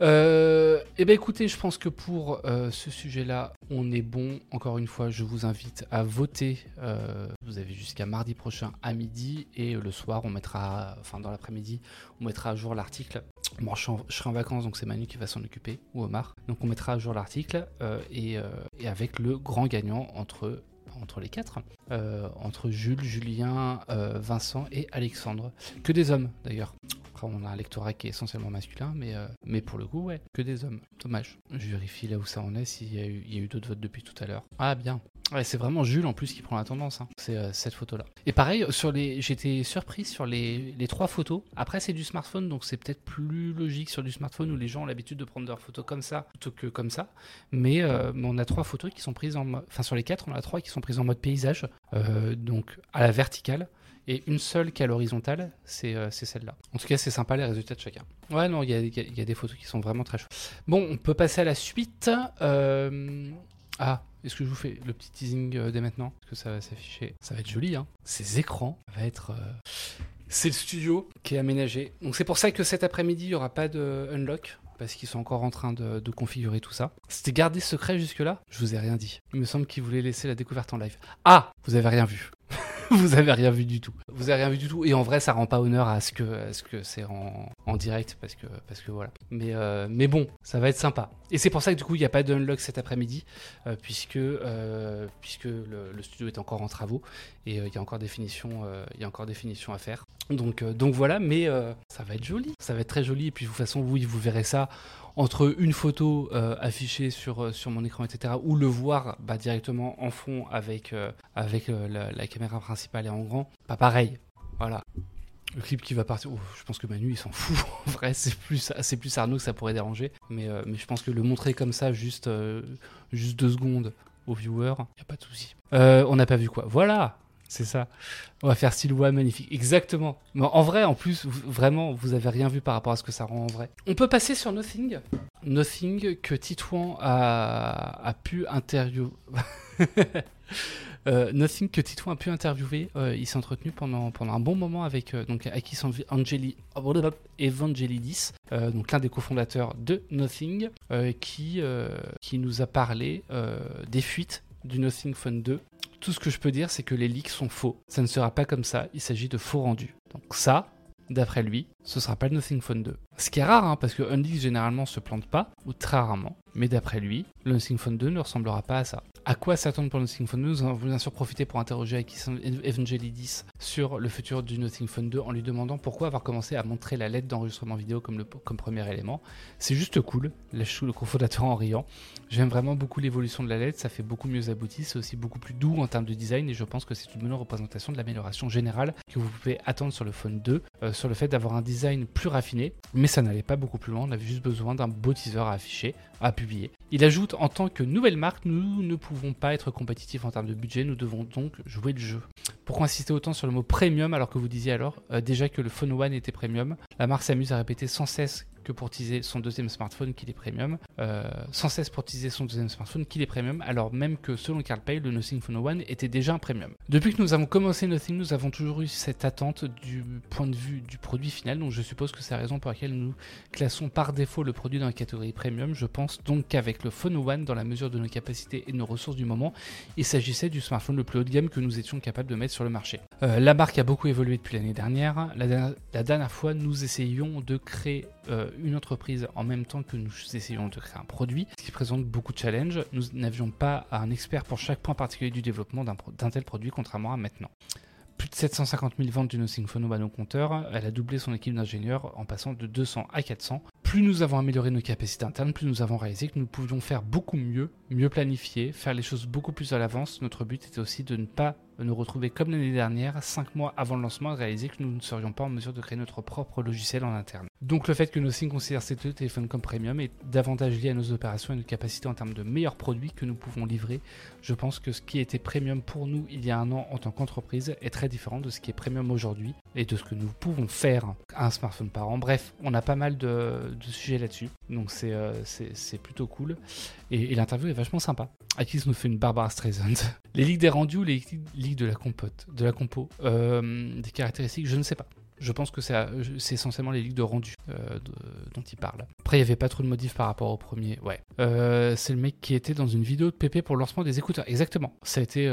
Euh, eh bien écoutez, je pense que pour euh, ce sujet-là, on est bon. Encore une fois, je vous invite à voter. Euh, vous avez jusqu'à mardi prochain à midi et le soir, on mettra, enfin dans l'après-midi, on mettra à jour l'article. Bon, je, je serai en vacances, donc c'est Manu qui va s'en occuper, ou Omar. Donc on mettra à jour l'article et avec le grand gagnant entre entre les quatre, euh, entre Jules, Julien, euh, Vincent et Alexandre. Que des hommes d'ailleurs. Après, on a un lectorat qui est essentiellement masculin, mais, euh, mais pour le coup, ouais, que des hommes. Dommage. Je vérifie là où ça en est, s'il y a eu, d'autres votes depuis tout à l'heure. Ah, bien. C'est vraiment Jules en plus qui prend la tendance. hein. C'est euh, cette photo-là. Et pareil, sur les, j'étais surpris sur les, trois photos. Après, c'est du smartphone, donc c'est peut-être plus logique sur du smartphone où les gens ont l'habitude de prendre leurs photos comme ça plutôt que comme ça. Mais, euh, on a trois photos qui sont prises en, enfin sur les quatre, on a trois qui sont prises en mode paysage, euh, donc à la verticale. Et une seule qui est à l'horizontale, c'est euh, celle-là. En tout cas, c'est sympa les résultats de chacun. Ouais, non, il y a, des photos qui sont vraiment très chouettes. Bon, on peut passer à la suite. Euh, Ah, est-ce que je vous fais le petit teasing euh, dès maintenant Est-ce que ça va s'afficher Ça va être joli, hein Ces écrans ça va être... euh, C'est le studio qui est aménagé. Donc c'est pour ça que cet après-midi, il n'y aura pas de unlock. parce qu'ils sont encore en train de, de configurer tout ça. C'était gardé secret jusque-là? Je vous ai rien dit. Il me semble qu'ils voulaient laisser la découverte en live. Ah Vous avez rien vu. [laughs] vous avez rien vu du tout. Vous avez rien vu du tout. Et en vrai, ça rend pas honneur à ce que, ce que c'est en, en direct parce que, parce que voilà. Mais, euh, mais bon, ça va être sympa. Et c'est pour ça que du coup, il n'y a pas d'unlock cet après-midi euh, puisque, euh, puisque le, studio est encore en travaux et il y a encore des finitions, il encore à faire. Donc, donc voilà, mais ça va être joli. Ça va être très joli. Et puis de toute façon, oui, vous verrez ça entre une photo euh, affichée sur, euh, sur mon écran, etc., ou le voir bah, directement en fond avec, euh, avec la, caméra principale et en grand, pas pareil. Voilà. Le clip qui va partir, oh, je pense que Manu il s'en [laughs] fout. En vrai, c'est plus, plus Arnaud que ça pourrait déranger. Mais, mais je pense que le montrer comme ça, juste, juste deux secondes aux viewers, y a pas de souci. On n'a pas vu quoi. Voilà, c'est ça. On va faire Silhouette magnifique. Exactement. Mais en vrai, en plus, vraiment, vous avez rien vu par rapport à ce que ça rend en vrai. On peut passer sur Nothing. Nothing que Titouan a, a pu interviewer. [laughs] Euh, Nothing que Titouan a pu interviewer. Euh, il s'est entretenu pendant, pendant un bon moment avec euh, donc Angeli, Evangelidis, euh, donc l'un des cofondateurs de Nothing, qui, qui nous a parlé des fuites du Nothing Phone 2. Tout ce que je peux dire, c'est que les leaks sont faux. Ça ne sera pas comme ça. Il s'agit de faux rendus. Donc ça, d'après lui, ce sera pas le Nothing Phone 2. Ce qui est rare, hein, parce que Unleash généralement se plante pas, ou très rarement. Mais d'après lui, le Nothing Phone 2 ne ressemblera pas à ça. À quoi s'attendre pour le Nothing Phone 2 Nous avons bien sûr profité pour interroger Akis Evangelidis sur le futur du Nothing Phone 2 en lui demandant pourquoi avoir commencé à montrer la lettre d'enregistrement vidéo comme, le, comme premier élément. C'est juste cool, lâche le cofondateur en riant. J'aime vraiment beaucoup l'évolution de la LED, ça fait beaucoup mieux abouti, c'est aussi beaucoup plus doux en termes de design et je pense que c'est une bonne représentation de l'amélioration générale que vous pouvez attendre sur le Phone 2, euh, sur le fait d'avoir un design plus raffiné, mais ça n'allait pas beaucoup plus loin, on avait juste besoin d'un beau teaser à afficher, à publier. Il ajoute en tant que nouvelle marque, nous ne pouvons pas être compétitifs en termes de budget, nous devons donc jouer le jeu. Pourquoi insister autant sur le mot premium alors que vous disiez alors euh, déjà que le Phone One était premium La marque s'amuse à répéter sans cesse que pour teaser son deuxième smartphone qu'il est premium, euh, sans cesse pour teaser son deuxième smartphone qu'il est premium, alors même que selon Carl Pay, le Nothing Phone One était déjà un premium. Depuis que nous avons commencé Nothing, nous avons toujours eu cette attente du point de vue du produit final, donc je suppose que c'est la raison pour laquelle nous classons par défaut le produit dans la catégorie premium. Je pense donc qu'avec le Phone One, dans la mesure de nos capacités et de nos ressources du moment, il s'agissait du smartphone le plus haut de gamme que nous étions capables de mettre sur le marché. Euh, la marque a beaucoup évolué depuis l'année dernière. La, dernière- fois, nous essayions de créer euh, une entreprise en même temps que nous essayions de créer un produit, ce qui présente beaucoup de challenges. Nous n'avions pas un expert pour chaque point particulier du développement d'un tel produit, contrairement à maintenant. Plus de 750 000 ventes du Nothing Phone au compteur, elle a doublé son équipe d'ingénieurs en passant de 200 à 400. Plus nous avons amélioré nos capacités internes, plus nous avons réalisé que nous pouvions faire beaucoup mieux, mieux planifier, faire les choses beaucoup plus à l'avance. Notre but était aussi de ne pas nous retrouver comme l'année dernière, 5 mois avant le lancement, et réaliser que nous ne serions pas en mesure de créer notre propre logiciel en interne. Donc le fait que Nothing considère ces deux téléphones comme premium est davantage lié à nos opérations et nos capacités en termes de meilleurs produits que nous pouvons livrer. Je pense que ce qui était premium pour nous il y a un an en tant qu'entreprise est très différent de ce qui est premium aujourd'hui et de ce que nous pouvons faire à un smartphone par an. Bref, on a pas mal de, de sujets là-dessus, donc c'est euh, plutôt cool. Et, l'interview est vachement sympa. Akis nous fait une Barbara Streisand. [laughs] Les ligues des rendus ou les ligues de la compote, de la compo, euh, des caractéristiques, je ne sais pas. Je pense que c'est euh, essentiellement les ligues de rendu dont il parle. Après, il n'y avait pas trop de modifs par rapport au premier. Ouais. C'est le mec qui était dans une vidéo de PP pour le lancement des écouteurs. Exactement. Ça a été.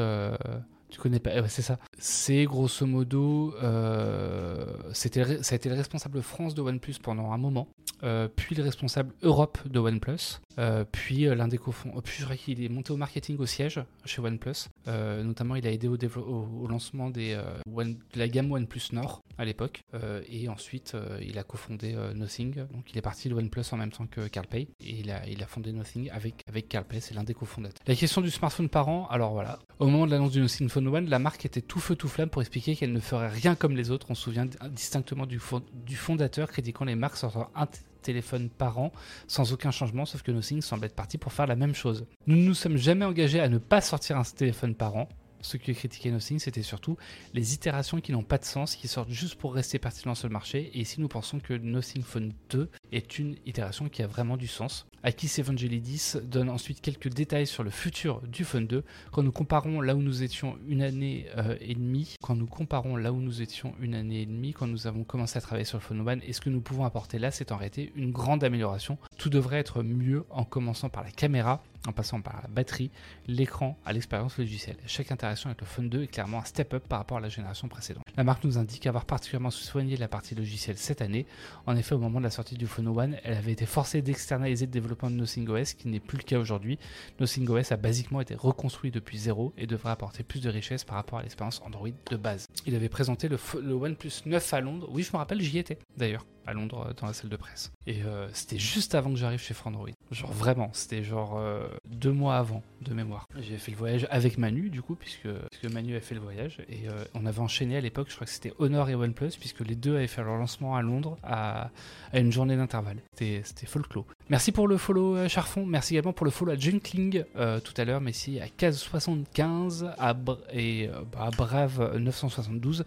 Tu connais pas, ouais, c'est ça. C'est grosso modo, euh, c'était, ça a été le responsable France de OnePlus pendant un moment, euh, puis le responsable Europe de OnePlus, euh, puis l'un des cofondateurs, puis je crois qu'il est monté au marketing au siège chez OnePlus, notamment il a aidé au, lancement des, One- de la gamme OnePlus Nord à l'époque, et ensuite il a cofondé Nothing, donc il est parti de OnePlus en même temps que CarPay, et il a, il a fondé Nothing avec, avec CarPay, c'est l'un des cofondateurs. La question du smartphone par an, alors voilà, au moment de l'annonce du Nothing La marque était tout feu tout flamme pour expliquer qu'elle ne ferait rien comme les autres. On se souvient distinctement du, fond- du fondateur critiquant les marques sortant un téléphone par an sans aucun changement, sauf que Nothing semble être parti pour faire la même chose. Nous ne nous sommes jamais engagés à ne pas sortir un téléphone par an. Ce qui critiquait Nothing, c'était surtout les itérations qui n'ont pas de sens, qui sortent juste pour rester pertinents sur le marché. Et ici, nous pensons que Nothing Phone 2 est une itération qui a vraiment du sens. Akis Evangelidis donne ensuite quelques détails sur le futur du Fun 2. Quand nous comparons là où nous étions une année euh, et demie, quand nous comparons là où nous étions une année et demie, quand nous avons commencé à travailler sur le Fun 1, et ce que nous pouvons apporter là, c'est en réalité une grande amélioration. Tout devrait être mieux en commençant par la caméra, en passant par la batterie, l'écran, à l'expérience logicielle. Chaque interaction avec le Fun 2 est clairement un step-up par rapport à la génération précédente. La marque nous indique avoir particulièrement soigné la partie logicielle cette année. En effet, au moment de la sortie du Phone One, elle avait été forcée d'externaliser le développement de Nothing OS, qui n'est plus le cas aujourd'hui. Nothing OS a basiquement été reconstruit depuis zéro et devrait apporter plus de richesse par rapport à l'expérience Android de base. Il avait présenté le, le OnePlus 9 à Londres. Oui, je me rappelle, j'y étais d'ailleurs à Londres euh, dans la salle de presse. Et euh, c'était juste avant que j'arrive chez Frandroid. Genre vraiment, c'était genre euh, deux mois avant de mémoire. J'ai fait le voyage avec Manu du coup, puisque, puisque Manu a fait le voyage. Et on avait enchaîné à l'époque, je crois que c'était Honor et OnePlus, puisque les deux avaient fait leur lancement à Londres à, à une journée d'intervalle. C'était folklore. Merci pour le follow Charfon, merci également pour le follow à Junkling tout à l'heure, mais si à 1575 à, et bah, à Brave 972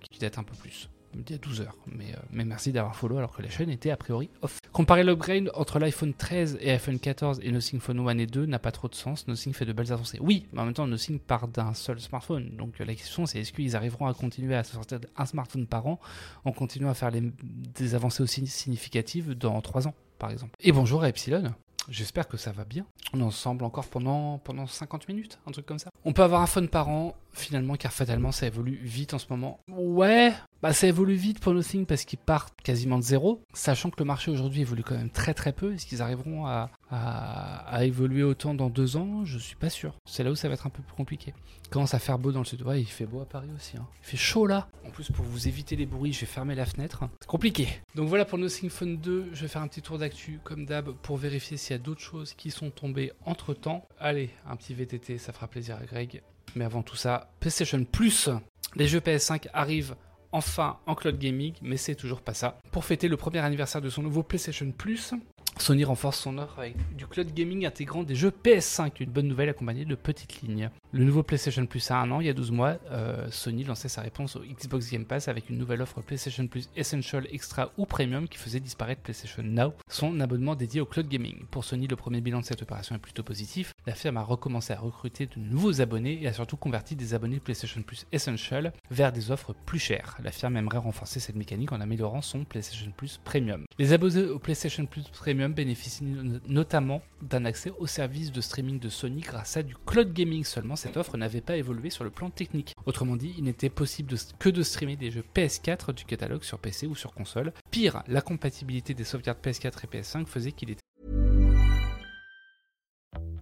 qui date un peu plus il y a 12 heures. Mais, euh, merci d'avoir follow alors que la chaîne était a priori off. Comparer l'upgrade entre l'iPhone 13 et iPhone 14 et Nothing Phone 1 et 2 n'a pas trop de sens. Nothing fait de belles avancées. Oui, mais en même temps, Nothing part d'un seul smartphone. Donc euh, la question c'est est-ce qu'ils arriveront à continuer à sortir un smartphone par an en continuant à faire des avancées aussi significatives dans 3 ans? Par exemple. Et bonjour à Epsilon. J'espère que ça va bien. On est ensemble encore pendant, pendant 50 minutes, un truc comme ça. On peut avoir un phone par an, finalement, car fatalement, ça évolue vite en ce moment. Ouais, bah ça évolue vite pour Nothing parce qu'ils partent quasiment de zéro, sachant que le marché aujourd'hui évolue quand même très très peu. Est-ce qu'ils arriveront à, à, évoluer autant dans deux ans? Je suis pas sûr. C'est là où ça va être un peu plus compliqué. Commence à faire beau dans le sud. Ouais, il fait beau à Paris aussi. Hein. Il fait chaud là. En plus, pour vous éviter les bruits, je vais fermer la fenêtre. C'est compliqué. Donc voilà pour Nothing Phone 2. Je vais faire un petit tour d'actu comme d'hab pour vérifier s'il y a d'autres choses qui sont tombées entre temps. Allez, un petit VTT, ça fera plaisir à Greg. Mais avant tout ça, PlayStation Plus. Les jeux PS5 arrivent enfin en cloud gaming, mais c'est toujours pas ça. Pour fêter le premier anniversaire de son nouveau PlayStation Plus, Sony renforce son offre avec du cloud gaming intégrant des jeux PS5, une bonne nouvelle accompagnée de petites lignes. Le nouveau PlayStation Plus a un an, il y a 12 mois, euh, Sony lançait sa réponse au Xbox Game Pass avec une nouvelle offre PlayStation Plus Essential, Extra ou Premium qui faisait disparaître PlayStation Now, son abonnement dédié au cloud gaming. Pour Sony, le premier bilan de cette opération est plutôt positif. La firme a recommencé à recruter de nouveaux abonnés et a surtout converti des abonnés PlayStation Plus Essential vers des offres plus chères. La firme aimerait renforcer cette mécanique en améliorant son PlayStation Plus Premium. Les abonnés au PlayStation Plus Premium bénéficient notamment d'un accès au service de streaming de Sony grâce à du cloud gaming seulement. Cette offre n'avait pas évolué sur le plan technique. Autrement dit, il n'était possible que de streamer des jeux PS4 du catalogue sur PC ou sur console. Pire, la compatibilité des sauvegardes PS4 et PS5 faisait qu'il était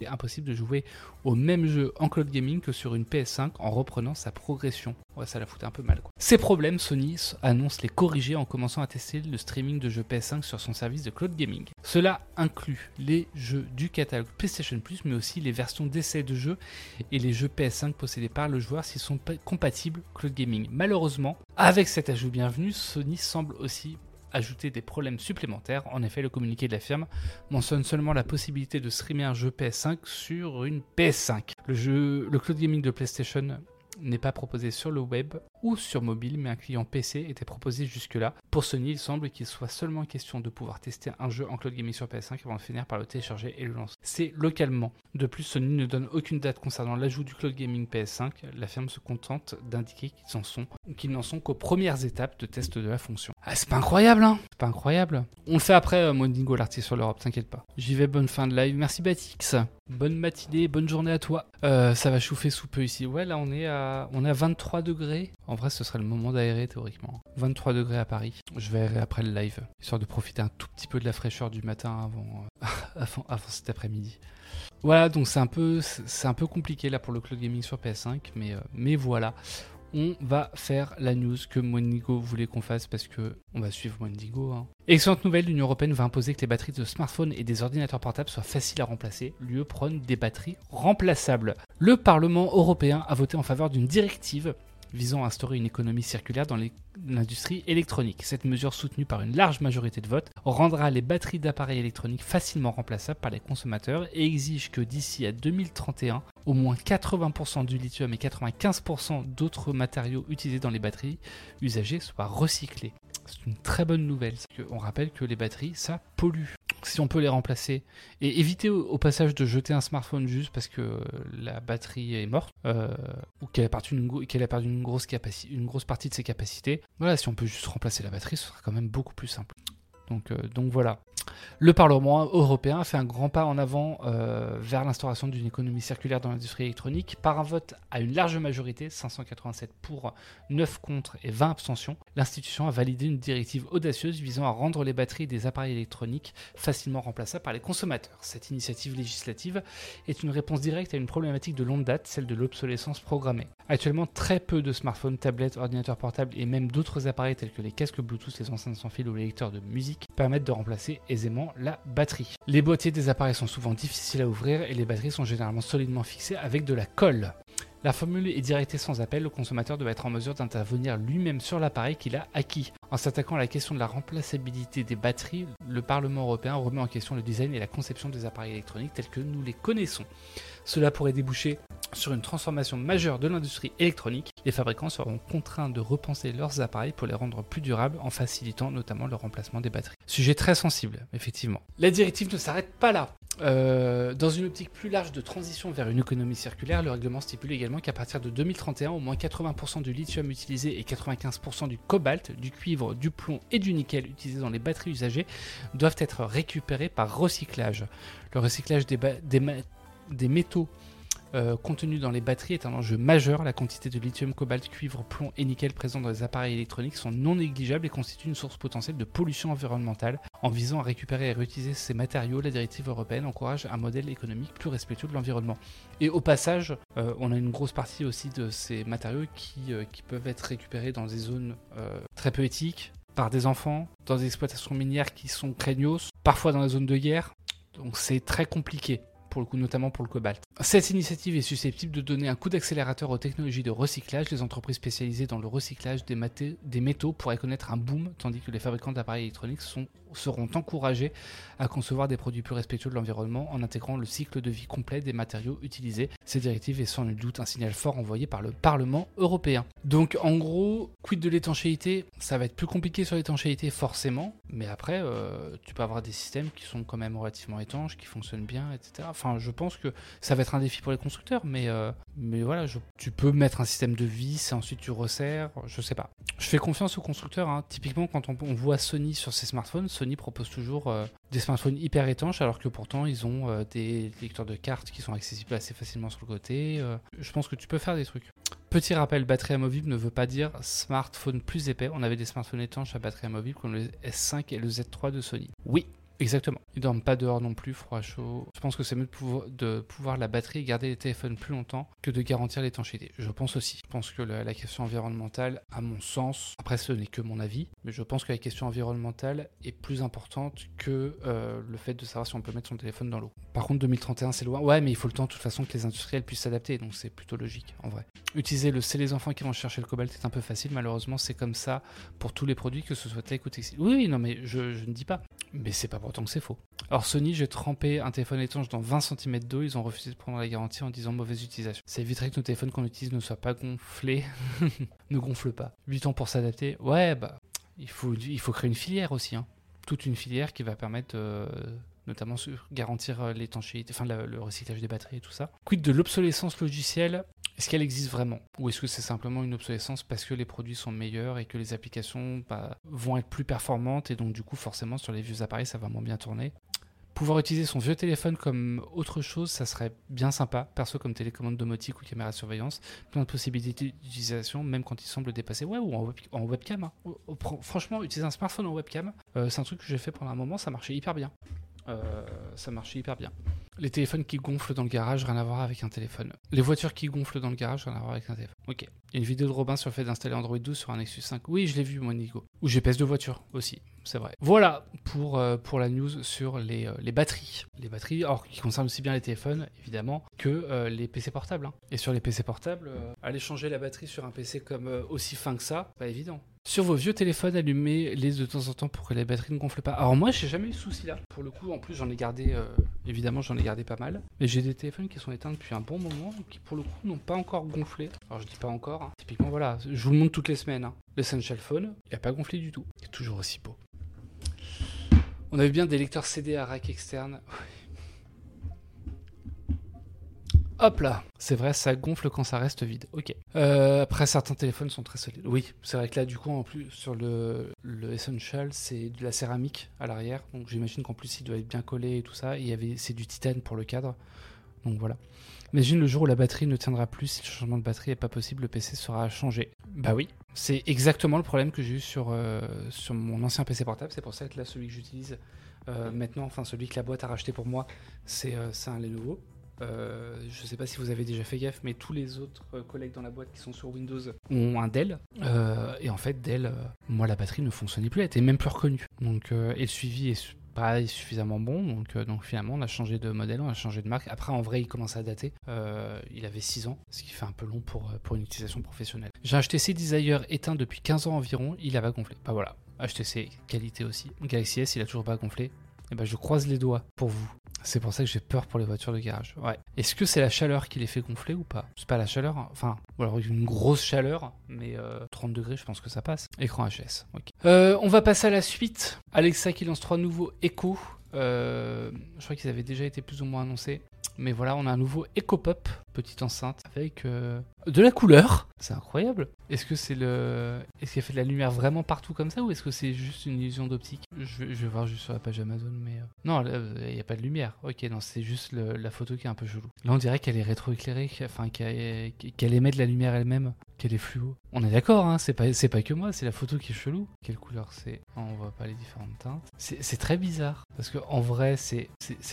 C'est impossible de jouer au même jeu en cloud gaming que sur une PS5 en reprenant sa progression. Ouais, ça la foutait un peu mal. Quoi. Ces problèmes, Sony annonce les corriger en commençant à tester le streaming de jeux PS5 sur son service de cloud gaming. Cela inclut les jeux du catalogue PlayStation Plus, mais aussi les versions d'essai de jeux et les jeux PS5 possédés par le joueur s'ils sont compatibles cloud gaming. Malheureusement, avec cet ajout bienvenu, Sony semble aussi ajouter des problèmes supplémentaires. En effet, le communiqué de la firme mentionne seulement la possibilité de streamer un jeu PS5 sur une PS5. Le jeu, le cloud gaming de PlayStation n'est pas proposé sur le web ou sur mobile, mais un client PC était proposé jusque-là. Pour Sony, il semble qu'il soit seulement question de pouvoir tester un jeu en cloud gaming sur PS5 avant de finir par le télécharger et le lancer. C'est localement. De plus, Sony ne donne aucune date concernant l'ajout du cloud gaming PS5. La firme se contente d'indiquer qu'ils en sont, qu'ils n'en sont qu'aux premières étapes de test de la fonction. Ah, c'est pas incroyable, hein C'est pas incroyable. On le fait après, euh, Mondingo, l'artiste sur l'Europe, t'inquiète pas. J'y vais, bonne fin de live. Merci Batix. Bonne matinée, bonne journée à toi. Euh, ça va chauffer sous peu ici. Ouais, là on est à, on est à 23 degrés. En vrai, ce serait le moment d'aérer théoriquement. 23 degrés à Paris. Je vais aérer après le live, histoire de profiter un tout petit peu de la fraîcheur du matin avant, euh, [laughs] cet après-midi. Voilà, donc c'est un peu, c'est un peu compliqué là pour le cloud gaming sur PS5, mais, euh, mais voilà. On va faire la news que Mondigo voulait qu'on fasse parce que on va suivre Mondigo. Hein. Excellente nouvelle, l'Union Européenne va imposer que les batteries de smartphones et des ordinateurs portables soient faciles à remplacer. L'UE prône des batteries remplaçables. Le Parlement européen a voté en faveur d'une directive visant à instaurer une économie circulaire dans l'industrie électronique. Cette mesure, soutenue par une large majorité de votes, rendra les batteries d'appareils électroniques facilement remplaçables par les consommateurs et exige que d'ici à 2031, au moins 80% du lithium et 95% d'autres matériaux utilisés dans les batteries usagées soient recyclés. C'est une très bonne nouvelle. On rappelle que les batteries, ça pollue si on peut les remplacer et éviter au, passage de jeter un smartphone juste parce que la batterie est morte euh, ou qu'elle a perdu, une, a une, grosse partie de ses capacités. Voilà, si on peut juste remplacer la batterie, ce sera quand même beaucoup plus simple. Donc, euh, donc voilà. Le Parlement européen a fait un grand pas en avant euh, vers l'instauration d'une économie circulaire dans l'industrie électronique par un vote à une large majorité, 587 pour, 9 contre et 20 abstentions. L'institution a validé une directive audacieuse visant à rendre les batteries des appareils électroniques facilement remplaçables par les consommateurs. Cette initiative législative est une réponse directe à une problématique de longue date, celle de l'obsolescence programmée. Actuellement, très peu de smartphones, tablettes, ordinateurs portables et même d'autres appareils tels que les casques Bluetooth, les enceintes sans fil ou les lecteurs de musique permettent de remplacer aisément la batterie. Les boîtiers des appareils sont souvent difficiles à ouvrir et les batteries sont généralement solidement fixées avec de la colle. La formule est directe et sans appel, le consommateur doit être en mesure d'intervenir lui-même sur l'appareil qu'il a acquis. En s'attaquant à la question de la remplaçabilité des batteries, le Parlement européen remet en question le design et la conception des appareils électroniques tels que nous les connaissons. Cela pourrait déboucher sur une transformation majeure de l'industrie électronique, les fabricants seront contraints de repenser leurs appareils pour les rendre plus durables en facilitant notamment le remplacement des batteries. Sujet très sensible, effectivement. La directive ne s'arrête pas là. Euh, dans une optique plus large de transition vers une économie circulaire, le règlement stipule également qu'à partir de 2031, au moins 80% du lithium utilisé et 95% du cobalt, du cuivre, du plomb et du nickel utilisés dans les batteries usagées doivent être récupérés par recyclage. Le recyclage des, des métaux euh, contenu dans les batteries est un enjeu majeur. La quantité de lithium, cobalt, cuivre, plomb et nickel présents dans les appareils électroniques sont non négligeables et constituent une source potentielle de pollution environnementale. En visant à récupérer et réutiliser ces matériaux, la directive européenne encourage un modèle économique plus respectueux de l'environnement. Et au passage, euh, on a une grosse partie aussi de ces matériaux qui, euh, peuvent être récupérés dans des zones très peu éthiques, par des enfants, dans des exploitations minières qui sont craignos, parfois dans la zone de guerre. Donc c'est très compliqué pour le coup, notamment pour le cobalt. Cette initiative est susceptible de donner un coup d'accélérateur aux technologies de recyclage. Les entreprises spécialisées dans le recyclage des, des métaux pourraient connaître un boom, tandis que les fabricants d'appareils électroniques sont seront encouragés à concevoir des produits plus respectueux de l'environnement en intégrant le cycle de vie complet des matériaux utilisés. Cette directive est sans nul doute un signal fort envoyé par le Parlement européen. Donc en gros, quid de l'étanchéité? Ça va être plus compliqué sur l'étanchéité forcément, mais après, euh, tu peux avoir des systèmes qui sont quand même relativement étanches, qui fonctionnent bien, etc. Enfin, je pense que ça va être un défi pour les constructeurs, mais, euh, mais voilà, tu peux mettre un système de vis et ensuite tu resserres, je sais pas. Je fais confiance aux constructeurs, hein. typiquement quand on, on voit Sony sur ses smartphones, Sony propose toujours euh, des smartphones hyper étanches, alors que pourtant ils ont euh, des lecteurs de cartes qui sont accessibles assez facilement sur le côté. Euh. je pense que tu peux faire des trucs. Petit rappel, batterie amovible ne veut pas dire smartphone plus épais. On avait des smartphones étanches à batterie amovible comme le S5 et le Z3 de Sony. Oui, Exactement. Ils dorment pas dehors non plus, froid, chaud. Je pense que c'est mieux de pouvoir, la batterie et garder les téléphones plus longtemps que de garantir l'étanchéité. Je pense aussi. Je pense que la, question environnementale, à mon sens, après ce n'est que mon avis, mais je pense que la question environnementale est plus importante que euh, le fait de savoir si on peut mettre son téléphone dans l'eau. Par contre, 2031, c'est loin. Ouais, mais il faut le temps de toute façon que les industriels puissent s'adapter, donc c'est plutôt logique en vrai. Utiliser le c'est les enfants qui vont chercher le cobalt est un peu facile, malheureusement, c'est comme ça pour tous les produits, que ce soit tech ou textile. Oui, oui, non, mais je, je ne dis pas. Mais c'est pas pourtant que c'est faux. Alors Sony, j'ai trempé un téléphone étanche dans 20 cm d'eau, ils ont refusé de prendre la garantie en disant mauvaise utilisation. Ça éviterait que nos téléphones qu'on utilise ne soient pas gonflés, [laughs] ne gonflent pas. 8 ans pour s'adapter, ouais, bah, il faut, il faut créer une filière aussi, hein. toute une filière qui va permettre... Euh, notamment sur garantir euh, l'étanchéité, enfin le recyclage des batteries et tout ça. Quid de l'obsolescence logicielle? Est-ce qu'elle existe vraiment Ou est-ce que c'est simplement une obsolescence parce que les produits sont meilleurs et que les applications bah, vont être plus performantes et donc du coup forcément sur les vieux appareils ça va moins bien tourner? Pouvoir utiliser son vieux téléphone comme autre chose, ça serait bien sympa, perso comme télécommande domotique ou caméra de surveillance. Plein de possibilités d'utilisation, même quand il semble dépasser. Ouais, ou en, web- en webcam. hein. Fran- Franchement, utiliser un smartphone en webcam, euh, c'est un truc que j'ai fait pendant un moment, ça marchait hyper bien. Euh, ça marchait hyper bien. Les téléphones qui gonflent dans le garage, rien à voir avec un téléphone. Les voitures qui gonflent dans le garage, rien à voir avec un téléphone. Ok. Il y a une vidéo de Robin sur le fait d'installer Android 12 sur un Nexus 5. Oui, je l'ai vu, moi, Nico. Ou GPS de voiture aussi, c'est vrai. Voilà pour, euh, pour la news sur les, euh, les batteries. Les batteries, alors qui concernent aussi bien les téléphones, évidemment, que les PC portables. hein. Et sur les PC portables, aller changer la batterie sur un PC comme aussi fin que ça, pas évident. Sur vos vieux téléphones, allumez-les de temps en temps pour que les batteries ne gonflent pas. Alors moi, j'ai jamais eu ce souci-là. Pour le coup, en plus, j'en ai gardé, euh, évidemment, j'en ai gardé pas mal. Mais j'ai des téléphones qui sont éteints depuis un bon moment qui, pour le coup, n'ont pas encore gonflé. Alors je dis pas encore. hein. Typiquement, voilà, je vous le montre toutes les semaines. hein. L'Essential Phone, il a pas gonflé du tout. Il est toujours aussi beau. On avait bien des lecteurs CD à rack externe. [laughs] Hop là, c'est vrai, ça gonfle quand ça reste vide. Ok. Euh, après, certains téléphones sont très solides. Oui, c'est vrai que là, du coup, en plus, sur le, le Essential, c'est de la céramique à l'arrière. Donc j'imagine qu'en plus, il doit être bien collé et tout ça. Il y avait, c'est du titane pour le cadre. Donc voilà. Imagine le jour où la batterie ne tiendra plus, si le changement de batterie n'est pas possible, le PC sera changé. Bah oui, c'est exactement le problème que j'ai eu sur, euh, sur mon ancien PC portable. C'est pour ça que là, celui que j'utilise euh, maintenant, enfin celui que la boîte a racheté pour moi, c'est euh, un Lenovo. Euh, je sais pas si vous avez déjà fait gaffe, mais tous les autres euh, collègues dans la boîte qui sont sur Windows ont un Dell. Euh, et en fait, Dell, moi, la batterie ne fonctionnait plus, elle était même plus reconnue. Donc, et le suivi est pas suffisamment bon. Donc, donc finalement, on a changé de modèle, on a changé de marque. Après, en vrai, il commence à dater. Il avait 6 ans, ce qui fait un peu long pour, une utilisation professionnelle. J'ai un HTC Desire éteint depuis 15 ans environ, il a pas gonflé. Bah voilà, HTC, qualité aussi. Galaxy S, il a toujours pas gonflé. Et ben je croise les doigts pour vous. C'est pour ça que j'ai peur pour les voitures de garage. Ouais. Est-ce que c'est la chaleur qui les fait gonfler ou pas? C'est pas la chaleur, hein. enfin, ou alors une grosse chaleur, mais euh, 30 degrés, je pense que ça passe. Écran HS. Euh, on va passer à la suite. Alexa qui lance trois nouveaux Echo. Euh, je crois qu'ils avaient déjà été plus ou moins annoncés. Mais voilà, on a un nouveau Echo Pop, petite enceinte, avec euh, de la couleur. C'est incroyable. Est-ce que c'est le. Est-ce qu'il fait de la lumière vraiment partout comme ça ou est-ce que c'est juste une illusion d'optique? Je, vais- je vais voir juste sur la page Amazon, mais. euh, Non, là, il n'y a pas de lumière. Ok, non, c'est juste le- la photo qui est un peu chelou. Là, on dirait qu'elle est rétroéclairée, enfin, qu'elle qu'elle émet de la lumière elle-même, qu'elle est fluo? On est d'accord, hein, c'est pas, que moi, c'est la photo qui est chelou. Quelle couleur c'est? Oh, On voit pas les différentes teintes. C'est très bizarre, parce que en vrai, c'est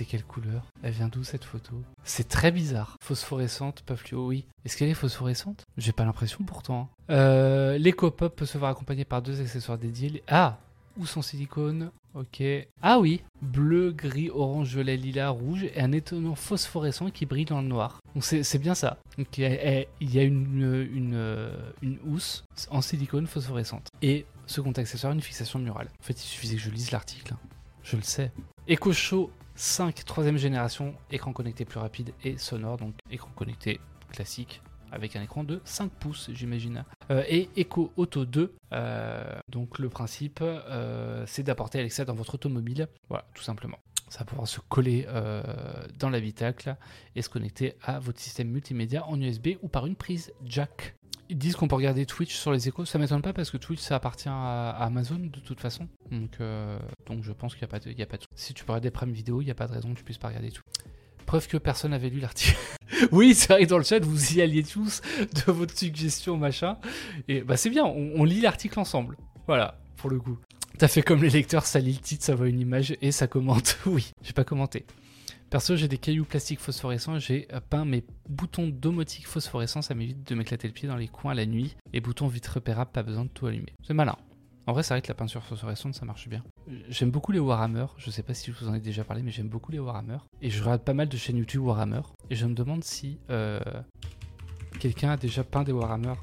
quelle couleur? Elle vient d'où cette photo? C'est très bizarre. Phosphorescente, pas fluo, oui. Est-ce qu'elle est phosphorescente? J'ai pas l'impression pourtant. Euh, L'éco-pop peut se voir accompagné par deux accessoires dédiés. Ah Ou son silicone Ok. Ah oui Bleu, gris, orange, violet, lilas, rouge et un étonnant phosphorescent qui brille dans le noir. Donc c'est bien ça. Donc il y a, une, une, euh, une housse en silicone phosphorescente. Et second accessoire, une fixation murale. En fait, il suffisait que je lise l'article. Je le sais. Echo Show 5, troisième génération, écran connecté plus rapide et sonore, donc écran connecté classique avec un écran de 5 pouces, j'imagine. Euh, et Echo Auto 2, euh, donc le principe, euh, c'est d'apporter Alexa dans votre automobile, voilà, tout simplement. Ça va pouvoir se coller dans l'habitacle et se connecter à votre système multimédia en USB ou par une prise jack. Ils disent qu'on peut regarder Twitch sur les échos, ça m'étonne pas parce que Twitch ça appartient à Amazon de toute façon. Donc, donc je pense qu'il n'y a pas de, il a pas de... Si tu peux regarder Prime Vidéo, il n'y a pas de raison que tu puisses pas regarder tout. Preuve que personne n'avait lu l'article. [laughs] oui, c'est vrai que dans le chat, vous y alliez tous de votre suggestion, machin. Et bah c'est bien, on, lit l'article ensemble. Voilà, pour le coup. T'as fait comme les lecteurs, ça lit le titre, ça voit une image et ça commente. [laughs] oui, j'ai pas commenté. Perso, j'ai des cailloux plastiques phosphorescents, j'ai peint mes boutons domotiques phosphorescents, ça m'évite de m'éclater le pied dans les coins la nuit. Et boutons vite repérables, pas besoin de tout allumer. C'est malin. En vrai, c'est vrai que la peinture phosphorescente, ça marche bien. J'aime beaucoup les Warhammer. Je sais pas si je vous en ai déjà parlé, mais j'aime beaucoup les Warhammer. Et je regarde pas mal de chaînes YouTube Warhammer. Et je me demande si euh, quelqu'un a déjà peint des Warhammer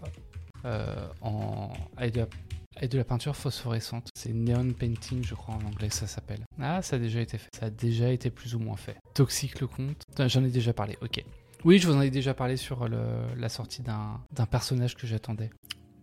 euh, en... avec, de la... peinture phosphorescente. C'est neon painting, je crois en anglais, ça s'appelle. Ah, ça a déjà été fait. Ça a déjà été plus ou moins fait. Toxique le compte. J'en ai déjà parlé, ok. Oui, je vous en ai déjà parlé sur la sortie d'un personnage que j'attendais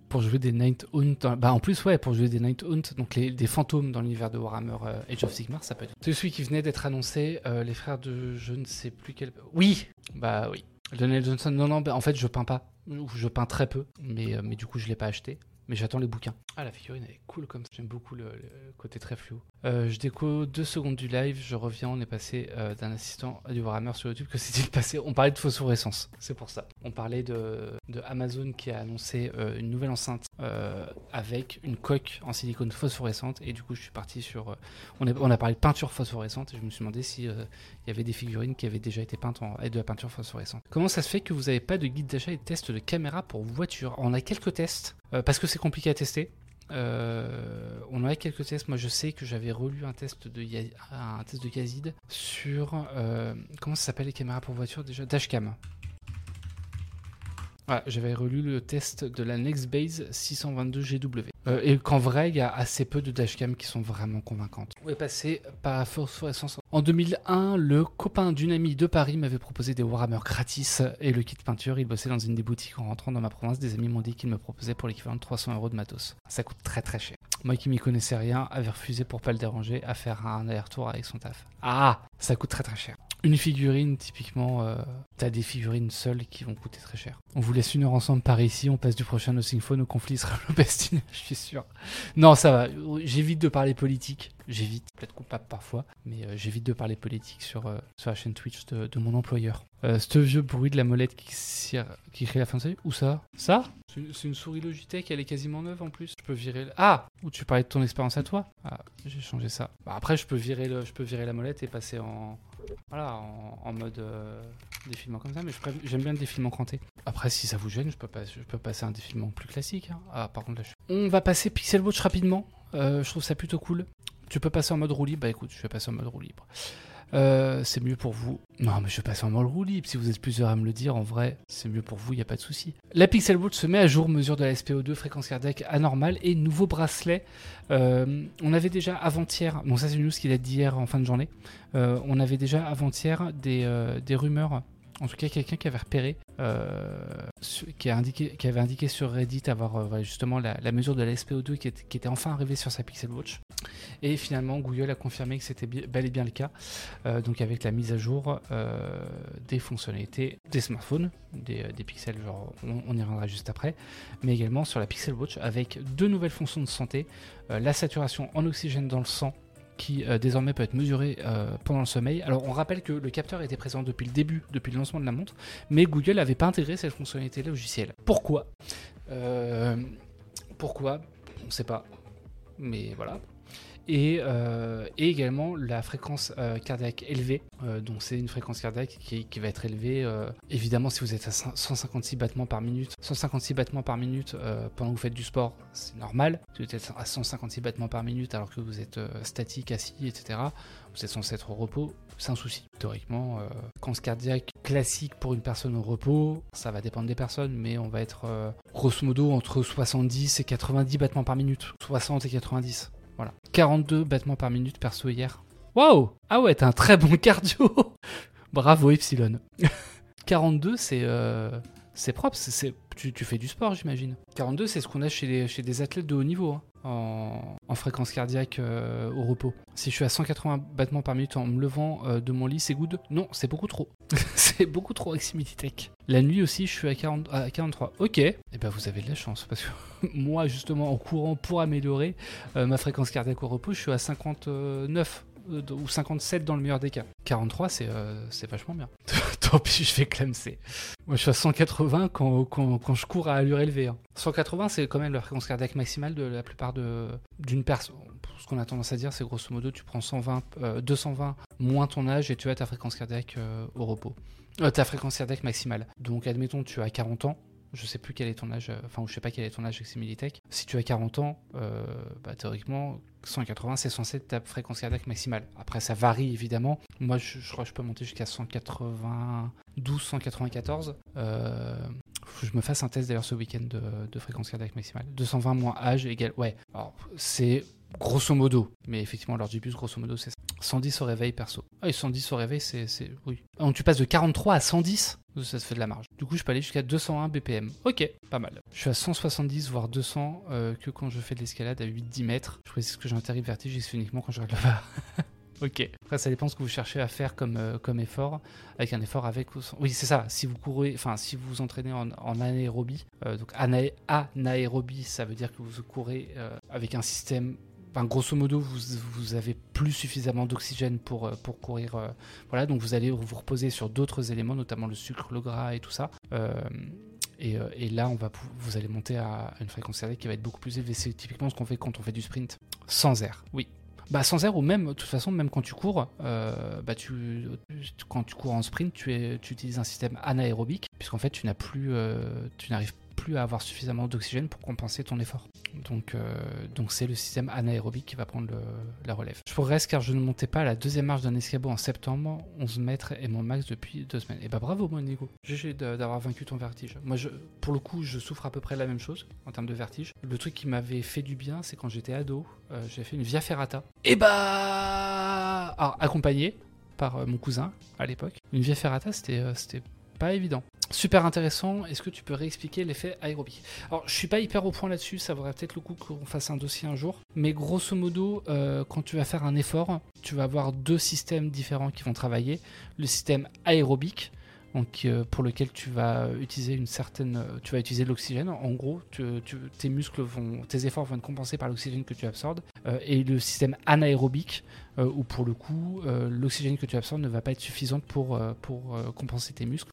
pour jouer des Night Hunt. Bah en plus ouais, pour jouer des Night Hunt, donc les, des fantômes dans l'univers de Warhammer euh, Age of Sigmar, ça peut être. C'est celui qui venait d'être annoncé, euh, les frères de je ne sais plus quel. Oui, bah oui. Lionel Johnson. Non non, bah, en fait je peins pas, ou je peins très peu, mais euh, mais du coup je l'ai pas acheté. mais j'attends les bouquins. Ah, la figurine, elle est cool comme ça. J'aime beaucoup le, côté très flou. Euh, je déco deux secondes du live, je reviens. On est passé euh, d'un assistant du Warhammer sur YouTube. Que s'est-il [laughs] passé On parlait de phosphorescence, c'est pour ça. On parlait de, de Amazon qui a annoncé euh, une nouvelle enceinte euh, avec une coque en silicone phosphorescente. Et du coup, je suis parti sur. on, a, on a parlé de peinture phosphorescente et je me suis demandé si euh, il y avait des figurines qui avaient déjà été peintes en, avec de la peinture phosphorescente. Comment ça se fait que vous n'avez pas de guide d'achat et de test de caméra pour voiture? On a quelques tests parce que c'est compliqué à tester. Euh, on en a quelques tests. Moi, je sais que j'avais relu un test de Ya- un test de Yazid sur euh, comment ça s'appelle les caméras pour voiture déjà? Dashcam. Voilà, j'avais relu le test de la Nextbase 622 GW. Euh, et qu'en vrai, il y a assez peu de dashcam qui sont vraiment convaincantes. On est passé par phosphorescence. En 2001, le copain d'une amie de Paris m'avait proposé des Warhammer gratis et le kit peinture. Il bossait dans une des boutiques en rentrant dans ma province. Des amis m'ont dit qu'il me proposait pour l'équivalent de 300 euros de matos. Ça coûte très très cher. Moi qui m'y connaissais rien, avait refusé pour pas le déranger à faire un aller-retour avec son taf. Ah, ça coûte très très cher. Une figurine, typiquement, euh, t'as des figurines seules qui vont coûter très cher. On vous laisse une heure ensemble par ici, on passe du prochain Nothing Phone au conflit [laughs] israélo-palestinien, je suis sûr. Non, ça va, j'évite de parler politique, j'évite, peut-être coupable parfois, mais euh, j'évite de parler politique sur, euh, sur la chaîne Twitch de, mon employeur. Ce vieux bruit de la molette qui, qui crie la fin de sa vie, où ça? Ça? C'est une- souris Logitech, elle est quasiment neuve en plus. Je peux virer. Ah Ou tu parlais de ton expérience à toi? Ah, j'ai changé ça. Bah, après, je peux, virer le, je peux virer la molette et passer en, voilà, en, mode euh, défilement comme ça, mais j'aime bien le défilement cranté. Après, si ça vous gêne, je peux, pas, je peux passer un défilement plus classique. hein. Ah, par contre, là, je- On va passer Pixel Watch rapidement. Euh, je trouve ça plutôt cool. Tu peux passer en mode roue libre. Bah écoute, je vais passer en mode roue libre. Euh, c'est mieux pour vous. Non, mais je vais passer en mode roue libre. Si vous êtes plusieurs à me le dire, en vrai, c'est mieux pour vous, il n'y a pas de souci. La Pixel Watch se met à jour, mesure de la SPO2, fréquence cardiaque anormale et nouveau bracelet. Euh, on avait déjà avant-hier, bon ça c'est une news qui date d'hier en fin de journée, euh, on avait déjà avant-hier des, des rumeurs, en tout cas quelqu'un qui avait repéré, indiqué, qui avait indiqué sur Reddit avoir euh, justement la, mesure de la SPO2 qui, était- enfin arrivée sur sa Pixel Watch. Et finalement Google a confirmé que c'était bel et bien le cas, euh, donc avec la mise à jour euh, des fonctionnalités des smartphones, des, euh, pixels, genre on, y reviendra juste après, mais également sur la Pixel Watch avec deux nouvelles fonctions de santé, euh, la saturation en oxygène dans le sang qui euh, désormais peut être mesurée euh, pendant le sommeil. Alors on rappelle que le capteur était présent depuis le début, depuis le lancement de la montre, mais Google n'avait pas intégré cette fonctionnalité logicielle. Pourquoi? Euh, Pourquoi? On ne sait pas. Mais voilà. Et, euh, et également la fréquence euh, cardiaque élevée. Euh, donc c'est une fréquence cardiaque qui, qui va être élevée. évidemment si vous êtes à 100 156 battements par minute, 156 battements par minute pendant que vous faites du sport, c'est normal. Si vous êtes à 156 battements par minute alors que vous êtes statique, assis, etc. Vous êtes censé être au repos, c'est un souci. Théoriquement, fréquence cardiaque classique pour une personne au repos, ça va dépendre des personnes, mais on va être grosso modo entre 70 et 90 battements par minute. 60 et 90. Voilà. 42 battements par minute perso hier. Waouh Ah ouais, t'as un très bon [laughs] cardio Bravo Epsilon. [laughs] 42, c'est euh, propre. c'est- tu, tu fais du sport, j'imagine. 42, c'est ce qu'on a chez des athlètes de haut niveau, hein, en, en fréquence cardiaque euh, au repos. Si je suis à 180 battements par minute en me levant euh, de mon lit, c'est good Non, c'est beaucoup trop. [laughs] c'est beaucoup trop avec Similitech. La nuit aussi, je suis à, 40, à 43. Ok, et ben vous avez de la chance, parce que [laughs] moi, justement, en courant pour améliorer euh, ma fréquence cardiaque au repos, je suis à 59 euh, ou 57 dans le meilleur des cas. 43, c'est euh, c'est vachement bien. [laughs] Tant pis, je vais clamser. Moi, je suis à 180 quand, quand, quand je cours à allure élevée. hein. 180, c'est quand même la fréquence cardiaque maximale de la plupart d'une personne. Ce qu'on a tendance à dire, c'est grosso modo, tu prends 120, euh, 220 moins ton âge et tu as ta fréquence cardiaque euh, au repos. Euh, ta fréquence cardiaque maximale. Donc, admettons, tu as 40 ans. Je sais plus quel est ton âge, euh, enfin, je sais pas quel est ton âge avec Similitech. Si tu as 40 ans, euh, bah, théoriquement, 180, c'est censé être ta fréquence cardiaque maximale. Après, ça varie évidemment. Moi, je, crois que je peux monter jusqu'à 192, 194. Euh, je me fasse un test d'ailleurs ce week-end de, fréquence cardiaque maximale. 220 moins âge égale. Ouais, alors c'est grosso modo. Mais effectivement, l'heure du bus, grosso modo, c'est ça. 110 au réveil perso. Ah, et 110 au réveil, c'est. Oui. Donc tu passes de 43 à 110 ça se fait de la marge. Du coup, je peux aller jusqu'à 201 BPM. Ok, pas mal. Je suis à 170 voire 200 euh, que quand je fais de l'escalade à 8-10 mètres. Je précise que j'ai un terrible vertige, fait uniquement quand je regarde le bas. [laughs] Ok. Après, ça dépend ce que vous cherchez à faire comme, euh, comme effort, avec un effort avec ou sans. Oui, c'est ça. Si vous courez, enfin, si vous vous entraînez en, anaérobie, euh, donc ana- anaérobie, ça veut dire que vous courez avec un système. Grosso modo, vous, avez plus suffisamment d'oxygène pour, euh, courir. euh, voilà, donc vous allez vous reposer sur d'autres éléments, notamment le sucre, le gras et tout ça. Euh, et, là, on va, vous allez monter à une fréquence cardiaque qui va être beaucoup plus élevée. C'est typiquement ce qu'on fait quand on fait du sprint sans air. Oui. Bah sans air ou même, de toute façon, même quand tu cours, bah tu, quand tu cours en sprint, tu, es, tu utilises un système anaérobique, puisqu'en fait, tu n'as plus, tu n'arrives plus à avoir suffisamment d'oxygène pour compenser ton effort. Donc, euh, donc c'est le système anaérobique qui va prendre le- la relève. Je progresse car je ne montais pas à la deuxième marche d'un escabeau en septembre, 11 mètres est mon max depuis deux semaines. Et bah bravo Monigo, GG d'avoir vaincu ton vertige. Moi, je, pour le coup, je souffre à peu près la même chose en termes de vertige. Le truc qui m'avait fait du bien, c'est quand j'étais ado, euh, j'ai fait une via ferrata. Et bah, alors accompagné par euh, mon cousin à l'époque. Une via ferrata, c'était pas évident. Super intéressant. Est-ce que tu peux réexpliquer l'effet aérobique Alors, je suis pas hyper au point là-dessus. Ça vaudrait peut-être le coup qu'on fasse un dossier un jour. Mais grosso modo, euh, quand tu vas faire un effort, tu vas avoir deux systèmes différents qui vont travailler. Le système aérobique, donc euh, pour lequel tu vas utiliser une certaine, euh, tu vas utiliser de l'oxygène. En gros, tes muscles vont, tes efforts vont être compensés par l'oxygène que tu absorbes. Euh, et le système anaérobique, où pour le coup, l'oxygène que tu absorbes ne va pas être suffisante pour, pour compenser tes muscles.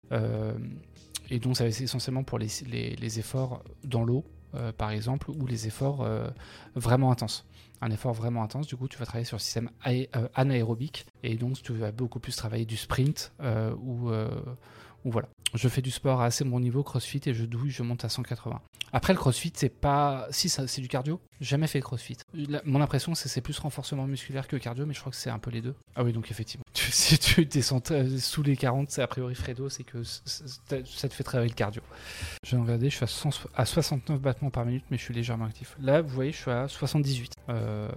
Et donc, ça va être essentiellement pour les, les- efforts dans l'eau, par exemple, ou les efforts vraiment intenses. Un effort vraiment intense, du coup, tu vas travailler sur le système euh, anaérobique, et donc tu vas beaucoup plus travailler du sprint, euh, ou, euh, ou voilà. Je fais du sport à assez bon niveau, crossfit, et je douille, je monte à 180. Après, le crossfit, c'est pas. Si, c'est du cardio. Jamais fait de crossfit. Mon impression, c'est c'est plus renforcement musculaire que cardio, mais je crois que c'est un peu les deux. Ah oui, donc effectivement. [laughs] Si tu descends euh, sous les 40, c'est a priori Fredo, c'est que ça te fait travailler le cardio. Je vais regarder, je suis à, 100 à 69 battements par minute, mais je suis légèrement actif. Là, vous voyez, je suis à 78. Euh,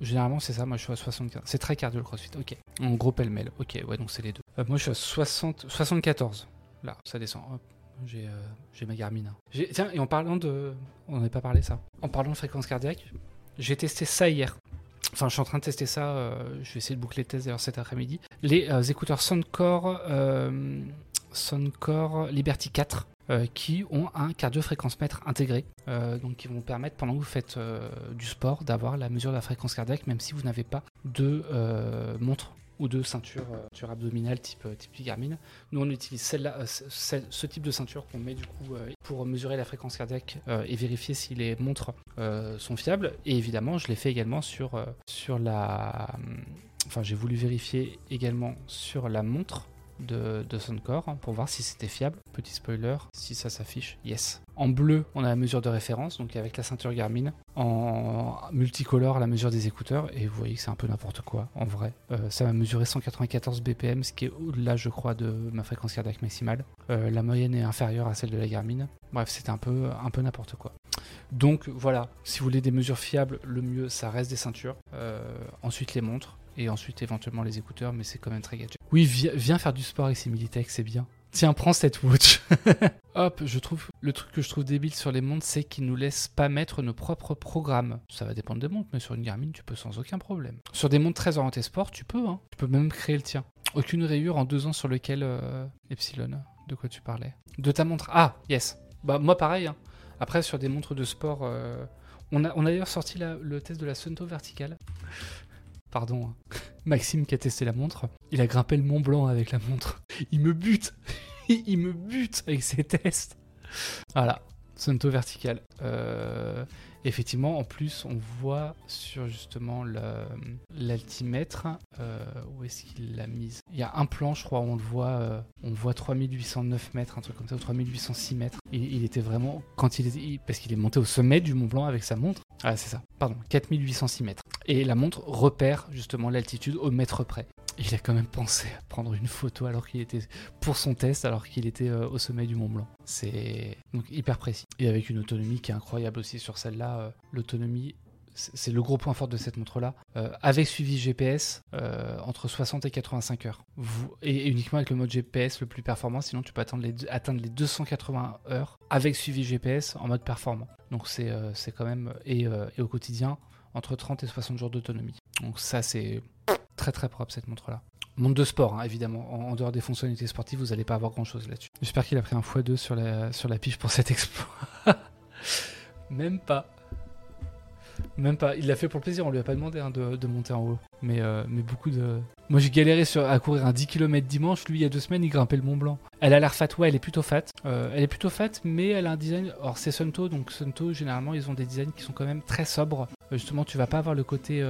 généralement, c'est ça, moi je suis à 75. C'est très cardio le crossfit, ok. En gros pêle-mêle, ok, ouais, donc c'est les deux. Euh, moi je suis à 60, 74. Là, ça descend. Hop. J'ai euh, ma Garmin. hein. Tiens, et en parlant de. On n'avait pas parlé ça. En parlant de fréquence cardiaque, j'ai testé ça hier. Enfin, je suis en train de tester ça. euh, je vais essayer de boucler le test d'ailleurs cet après-midi. Les euh, écouteurs Soundcore, Liberty 4 euh, qui ont un cardio-fréquence-mètre intégré. donc, qui vont permettre, pendant que vous faites du sport, d'avoir la mesure de la fréquence cardiaque, même si vous n'avez pas de montre ou de ceinture, euh, ceinture abdominale type, euh, type Garmin. Nous, on utilise celle-là, euh, ce- type de ceinture qu'on met du coup pour mesurer la fréquence cardiaque et vérifier si les montres sont fiables. Et évidemment, je l'ai fait également sur, sur la. Enfin, j'ai voulu vérifier également sur la montre de, de Soundcore hein, pour voir si c'était fiable. Petit spoiler, si ça s'affiche, yes. En bleu, on a la mesure de référence, donc avec la ceinture Garmin. En multicolore, la mesure des écouteurs. Et vous voyez que c'est un peu n'importe quoi, en vrai. Euh, ça va mesurer 194 BPM, ce qui est au-delà, je crois, de ma fréquence cardiaque maximale. Euh, la moyenne est inférieure à celle de la Garmin. Bref, c'était un peu, un peu n'importe quoi. Donc voilà, si vous voulez des mesures fiables, le mieux, ça reste des ceintures. Euh, ensuite, les montres. Et ensuite, éventuellement, les écouteurs, mais c'est quand même très gadget. Oui, vi- viens faire du sport avec ces Militech, c'est bien. Tiens, prends cette watch. [laughs] Hop, je trouve le truc que je trouve débile sur les montres, c'est qu'ils nous laissent pas mettre nos propres programmes. Ça va dépendre des montres, mais sur une Garmin, tu peux sans aucun problème. Sur des montres très orientées sport, tu peux, hein. Tu peux même créer le tien. Aucune rayure en deux ans sur lequel euh, Epsilon. De quoi tu parlais De ta montre. Ah, yes. Bah moi pareil. hein. Après sur des montres de sport, euh, on a on a d'ailleurs sorti le test de la Sunto verticale. Pardon. hein. Maxime qui a testé la montre, il a grimpé le Mont Blanc avec la montre. Il me bute. [laughs] il me bute avec ses tests. Voilà, Sunto vertical. Euh, effectivement, en plus, on voit sur justement l'altimètre, euh, où est-ce qu'il l'a mise? Il y a un plan, je crois, où on le voit, euh, on voit 3809 mètres, un truc comme ça, ou 3806 mètres. Il, il était vraiment, quand il il- parce qu'il est monté au sommet du Mont Blanc avec sa montre. Ah, c'est ça, pardon, 4806 mètres. Et la montre repère justement l'altitude au mètre près. Il a quand même pensé à prendre une photo alors qu'il était pour son test alors qu'il était euh, au sommet du Mont Blanc. C'est donc hyper précis. Et avec une autonomie qui est incroyable aussi sur celle-là. euh, L'autonomie, c'est le gros point fort de cette montre-là. Euh, avec suivi GPS, entre 60 et 85 heures. Et, uniquement avec le mode GPS le plus performant, sinon tu peux atteindre les, atteindre les 280 heures avec suivi GPS en mode performant. Donc c'est quand même... Et au quotidien, entre 30 et 60 jours d'autonomie. Donc ça c'est Très très propre cette montre-là. Montre de sport, hein, évidemment. En, en dehors des fonctionnalités sportives, vous n'allez pas avoir grand-chose là-dessus. J'espère qu'il a pris un x2 sur la, sur la pige pour cet [laughs] exploit. Même pas. Même pas. Il l'a fait pour le plaisir, on lui a pas demandé hein, de, monter en haut. Mais, euh, mais beaucoup de. Moi j'ai galéré sur, à courir un 10 km dimanche. Lui, il y a deux semaines, il grimpait le Mont Blanc. Elle a l'air fat, ouais, elle est plutôt fat. Euh, elle est plutôt fat, mais elle a un design. Alors c'est Sunto, donc Sunto, généralement, ils ont des designs qui sont quand même très sobres. Euh, justement, tu vas pas avoir le côté.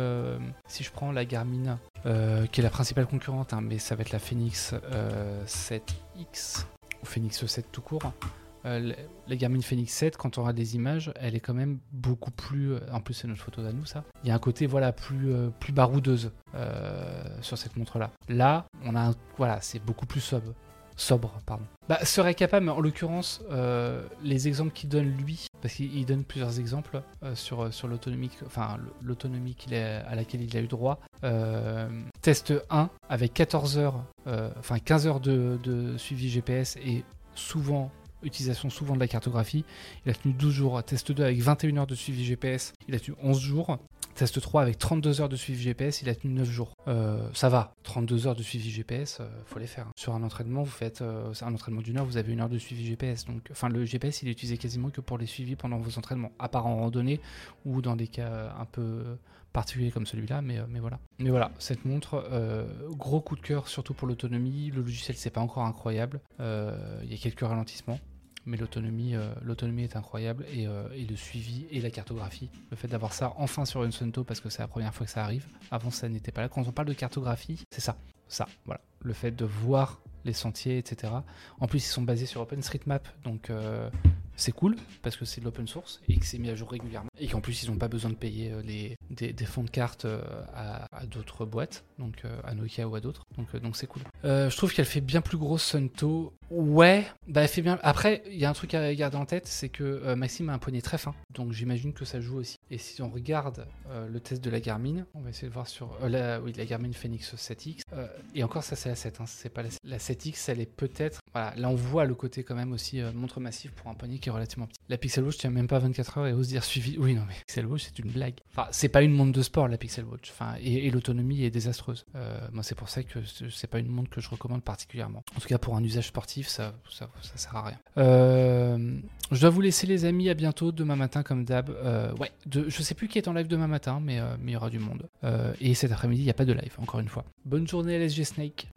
si je prends la Garmin, qui est la principale concurrente, hein, mais ça va être la Phoenix euh, 7X, ou Phoenix 7 tout court. Euh, la- Garmin Phoenix 7, quand on aura des images, elle est quand même beaucoup plus. euh, En plus, c'est notre photo à nous, ça. Il y a un côté, voilà, plus, euh, plus baroudeuse sur cette montre-là. Là, on a un. Voilà, c'est beaucoup plus sobre. Sobre, pardon. Bah, serait capable, mais en l'occurrence, les exemples qu'il donne lui, parce qu'il il donne plusieurs exemples sur, sur l'autonomie, enfin l'autonomie à laquelle il a eu droit. Test 1 avec 14 heures, enfin 15 heures de, de suivi GPS et souvent utilisation souvent de la cartographie. Il a tenu 12 jours. Test 2 avec 21 heures de suivi GPS, il a tenu 11 jours. Test 3 avec 32 heures de suivi GPS, il a tenu 9 jours. Euh, ça va, 32 heures de suivi GPS, euh, faut les faire. Sur un entraînement, vous faites euh, un entraînement d'une heure, vous avez une heure de suivi GPS. Donc, enfin, le GPS, il est utilisé quasiment que pour les suivis pendant vos entraînements, à part en randonnée ou dans des cas un peu particuliers comme celui-là, mais, euh, mais voilà. Mais voilà, cette montre, gros coup de cœur, surtout pour l'autonomie. Le logiciel, c'est pas encore incroyable. Il y a quelques ralentissements. Mais l'autonomie, euh, l'autonomie est incroyable et, euh, et le suivi et la cartographie. Le fait d'avoir ça enfin sur une Sunto parce que c'est la première fois que ça arrive. Avant, ça n'était pas là. Quand on parle de cartographie, c'est ça. Ça, voilà. Le fait de voir les sentiers, etc. En plus, ils sont basés sur OpenStreetMap, donc euh, c'est cool parce que c'est de l'open source et que c'est mis à jour régulièrement. Et qu'en plus, ils n'ont pas besoin de payer euh, les, des, fonds de cartes euh, à, d'autres boîtes, donc euh, à Nokia ou à d'autres. Donc donc c'est cool. Je trouve qu'elle fait bien plus grosse Sunto. Ouais, bah elle fait bien. Après, il y a un truc à garder en tête, c'est que Maxime a un poignet très fin, donc j'imagine que ça joue aussi. Et si on regarde le test de la Garmin, on va essayer de voir sur la, oui, la Garmin Phoenix 7X. euh, et encore, ça c'est la 7, hein, c'est pas la, la 7X, elle est peut-être. Voilà, là on voit le côté quand même aussi montre massive pour un poignet qui relativement. La Pixel Watch tient même pas 24 heures et ose dire suivi. Oui, non mais Pixel Watch c'est une blague. Enfin, c'est pas une montre de sport la Pixel Watch. Enfin, et, l'autonomie est désastreuse. Euh, moi, c'est pour ça que c'est pas une montre que je recommande particulièrement. En tout cas, pour un usage sportif, ça, ça, sert à rien. Euh, je dois vous laisser les amis, à bientôt demain matin comme d'hab. Euh, ouais, je sais plus qui est en live demain matin, mais mais il y aura du monde. Et cet après-midi, il n'y a pas de live, encore une fois. Bonne journée LSG Snake.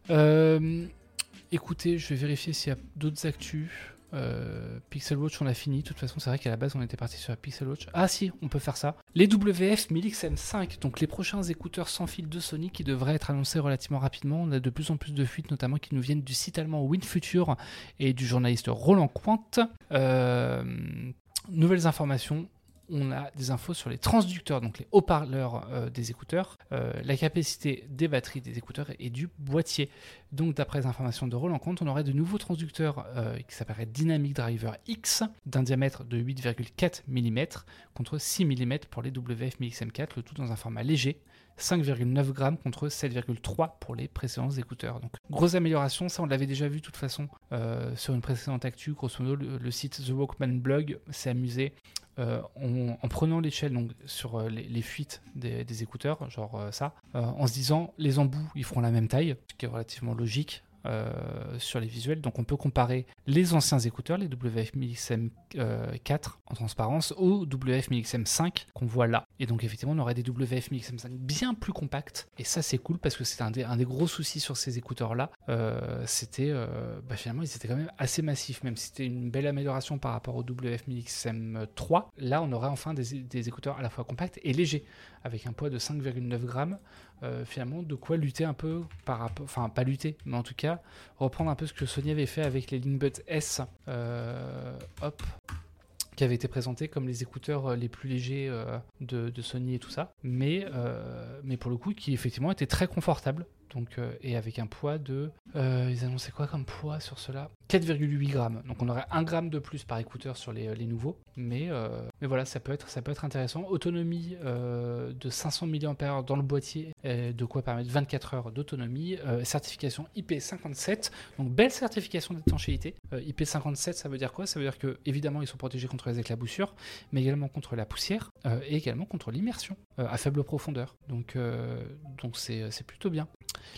Écoutez, je vais vérifier s'il y a d'autres actus. Euh, Pixel Watch, on a fini. De toute façon, c'est vrai qu'à la base, on était parti sur la Pixel Watch. Ah si, on peut faire ça. Les WF 1000XM5, donc les prochains écouteurs sans fil de Sony qui devraient être annoncés relativement rapidement. On a de plus en plus de fuites, notamment qui nous viennent du site allemand WinFuture et du journaliste Roland Quant. Euh, nouvelles informations. On a des infos sur les transducteurs, donc les haut-parleurs euh, des écouteurs, euh, la capacité des batteries des écouteurs et du boîtier. Donc, d'après les informations de Roland Compte, on aurait de nouveaux transducteurs euh, qui s'appelleraient Dynamic Driver X d'un diamètre de 8,4 mm contre 6 mm pour les WF-1000XM4, le tout dans un format léger. 5,9 grammes contre 7,3 pour les précédents écouteurs. Donc, grosse amélioration, ça on l'avait déjà vu de toute façon sur une précédente actu. Grosso modo, le site The Walkman Blog s'est amusé euh, en, en prenant l'échelle donc sur euh, les, fuites des, des écouteurs, genre euh, ça, en se disant les embouts ils feront la même taille, ce qui est relativement logique. Euh, sur les visuels, donc on peut comparer les anciens écouteurs, les WF-1000XM4 euh, en transparence, aux WF-1000XM5 qu'on voit là. Et donc effectivement, on aurait des WF-1000XM5 bien plus compacts, et ça c'est cool parce que c'est un, des- gros soucis sur ces écouteurs-là. Euh, c'était euh, bah, finalement ils étaient quand même assez massifs, même si c'était une belle amélioration par rapport au WF-1000XM3. Là, on aurait enfin des écouteurs à la fois compacts et légers, avec un poids de 5,9 grammes. Euh, finalement, de quoi lutter un peu par rapport, enfin pas lutter, mais en tout cas reprendre un peu ce que Sony avait fait avec les Linkbud S. Euh, qui avaient été présentés comme les écouteurs euh, les plus légers de, Sony et tout ça, mais, mais pour le coup qui effectivement étaient très confortables Donc, euh, et avec un poids de. euh, ils annonçaient quoi comme poids sur cela? 4,8 grammes. Donc on aurait 1 gramme de plus par écouteur sur les, nouveaux. Mais, euh, mais voilà, ça peut, être, ça peut être intéressant. Autonomie de 500 mAh dans le boîtier, de quoi permettre 24 heures d'autonomie. Certification IP57. Donc belle certification d'étanchéité. Euh, IP57, ça veut dire quoi? Ça veut dire que évidemment ils sont protégés contre les éclaboussures, mais également contre la poussière et également contre l'immersion à faible profondeur. Donc c'est plutôt bien.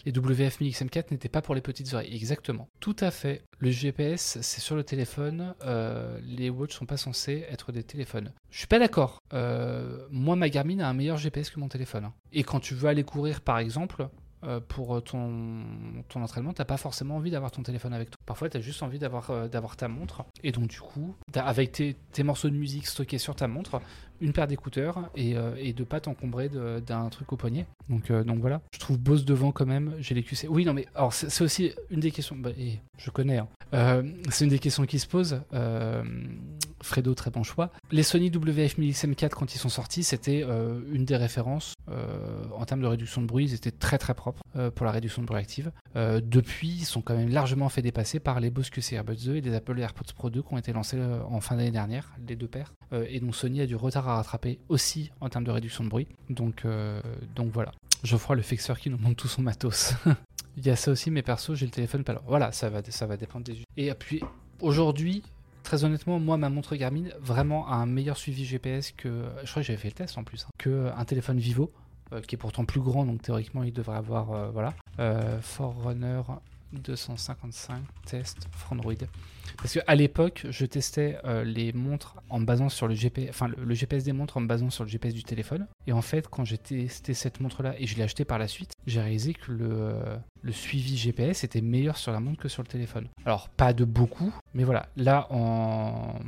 Les WF1000 XM4 n'étaient pas pour les petites oreilles. Exactement. Tout à fait. Le GPS, c'est sur le téléphone. euh, les watch sont pas censés être des téléphones. Je suis pas d'accord. Euh, moi, ma Garmin a un meilleur GPS que mon téléphone. hein. Et quand tu veux aller courir, par exemple, euh, pour ton, ton entraînement, t'as pas forcément envie d'avoir ton téléphone avec toi. Parfois, tu as juste envie d'avoir ta montre. Et donc, du coup, avec tes, tes morceaux de musique stockés sur ta montre, une paire d'écouteurs et, euh, et de pas t'encombrer d'un truc au poignet. Donc, euh, donc voilà. Je trouve Bose devant quand même. J'ai les QC. Oui, non, mais c'est aussi une des questions. bah, et je connais. hein. Euh, c'est une des questions qui se. Euh, Fredo, très bon choix. Les Sony WF-1000 XM4, quand ils sont sortis, c'était une des références en termes de réduction de bruit. Ils étaient très très propres pour la réduction de bruit active. Depuis, ils sont quand même largement fait dépasser par les Bose QC Earbuds 2 et les Apple AirPods Pro 2 qui ont été lancés en fin d'année dernière, les deux paires. Et donc Sony a du retard à rattraper aussi en termes de réduction de bruit. Donc, euh, donc voilà. Geoffroy, le fixeur qui nous montre tout son matos. [laughs] Il y a ça aussi, mais perso, j'ai le téléphone pas là. Voilà, ça va, ça va dépendre des. Et puis, aujourd'hui, très honnêtement, moi, ma montre Garmin vraiment a un meilleur suivi GPS que. Je crois que j'avais fait le test en plus. hein, que un téléphone Vivo, euh, qui est pourtant plus grand, donc théoriquement, il devrait avoir. euh, voilà. Euh, Forerunner 255 test for Android. Parce qu'à l'époque, je testais euh, les montres en basant sur le GPS, enfin le, GPS des montres en basant sur le GPS du téléphone. Et en fait, quand j'ai testé cette montre-là et je l'ai achetée par la suite, j'ai réalisé que le, euh, le suivi GPS était meilleur sur la montre que sur le téléphone. Alors pas de beaucoup, mais voilà. Là en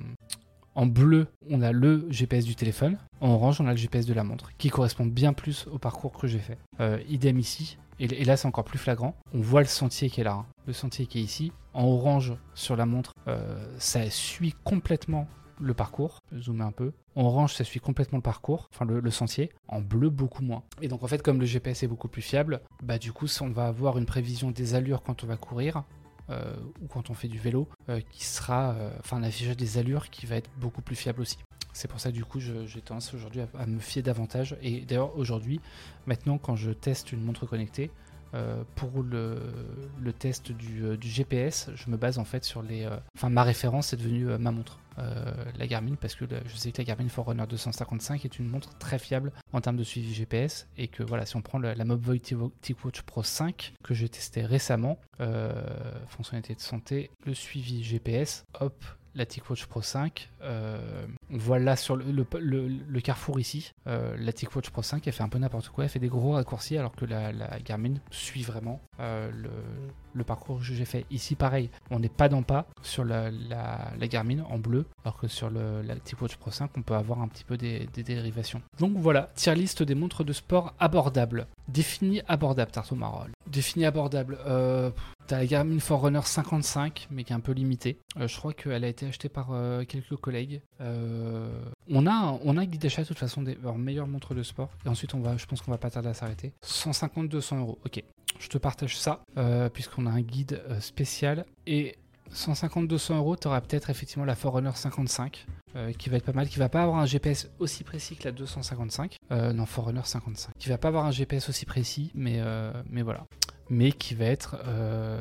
en bleu, on a le GPS du téléphone. En orange, on a le GPS de la montre, qui correspond bien plus au parcours que j'ai fait. Euh, idem ici. Et, là, c'est encore plus flagrant. On voit le sentier qui est là. hein. Le sentier qui est ici. En orange, sur la montre, euh, ça suit complètement le parcours. Zoomer un peu. En orange, ça suit complètement le parcours, enfin le, le sentier. En bleu, beaucoup moins. Et donc, en fait, comme le GPS est beaucoup plus fiable, bah du coup, on va avoir une prévision des allures quand on va courir euh, ou quand on fait du vélo, euh, qui sera, euh, enfin, un affichage des allures qui va être beaucoup plus fiable aussi. C'est pour ça, du coup, j'ai tendance aujourd'hui à, me fier davantage. Et d'ailleurs, aujourd'hui, maintenant, quand je teste une montre connectée, pour le, test du, GPS, je me base en fait sur les. Enfin, ma référence est devenue ma montre, euh, la Garmin, parce que je sais que la Garmin Forerunner 255 est une montre très fiable en termes de suivi GPS, et que voilà, si on prend la, la Mobvoi TicWatch Pro 5 que j'ai testé récemment, euh, fonctionnalité de santé, le suivi GPS, hop, la TicWatch Pro 5. euh, on voit là sur le, carrefour ici, euh, la TicWatch Pro 5 elle fait un peu n'importe quoi, elle fait des gros raccourcis alors que la, Garmin suit vraiment euh, le, parcours que j'ai fait. Ici pareil, on n'est pas dans pas sur la, Garmin en bleu, alors que sur la TicWatch Pro 5 on peut avoir un petit peu des, dérivations. Donc voilà, tier liste des montres de sport abordables. Défini abordable, Tarto Marol. Défini abordable, euh, T'as la Garmin Forerunner 55, mais qui est un peu limitée. Euh, je crois qu'elle a été achetée par euh, quelques collègues. Euh, on, a on a guide d'achat de toute façon des meilleures montres de sport. Et ensuite, on va, je pense qu'on va pas tarder à s'arrêter. 150-200 euros. Ok, je te partage ça, puisqu'on a un guide spécial. Et 150-200 euros, tu auras peut-être effectivement la Forerunner 55, euh, qui va être pas mal, qui va pas avoir un GPS aussi précis que la 255. Euh, non, Forerunner 55. Qui va pas avoir un GPS aussi précis, mais, euh, mais voilà mais qui va être,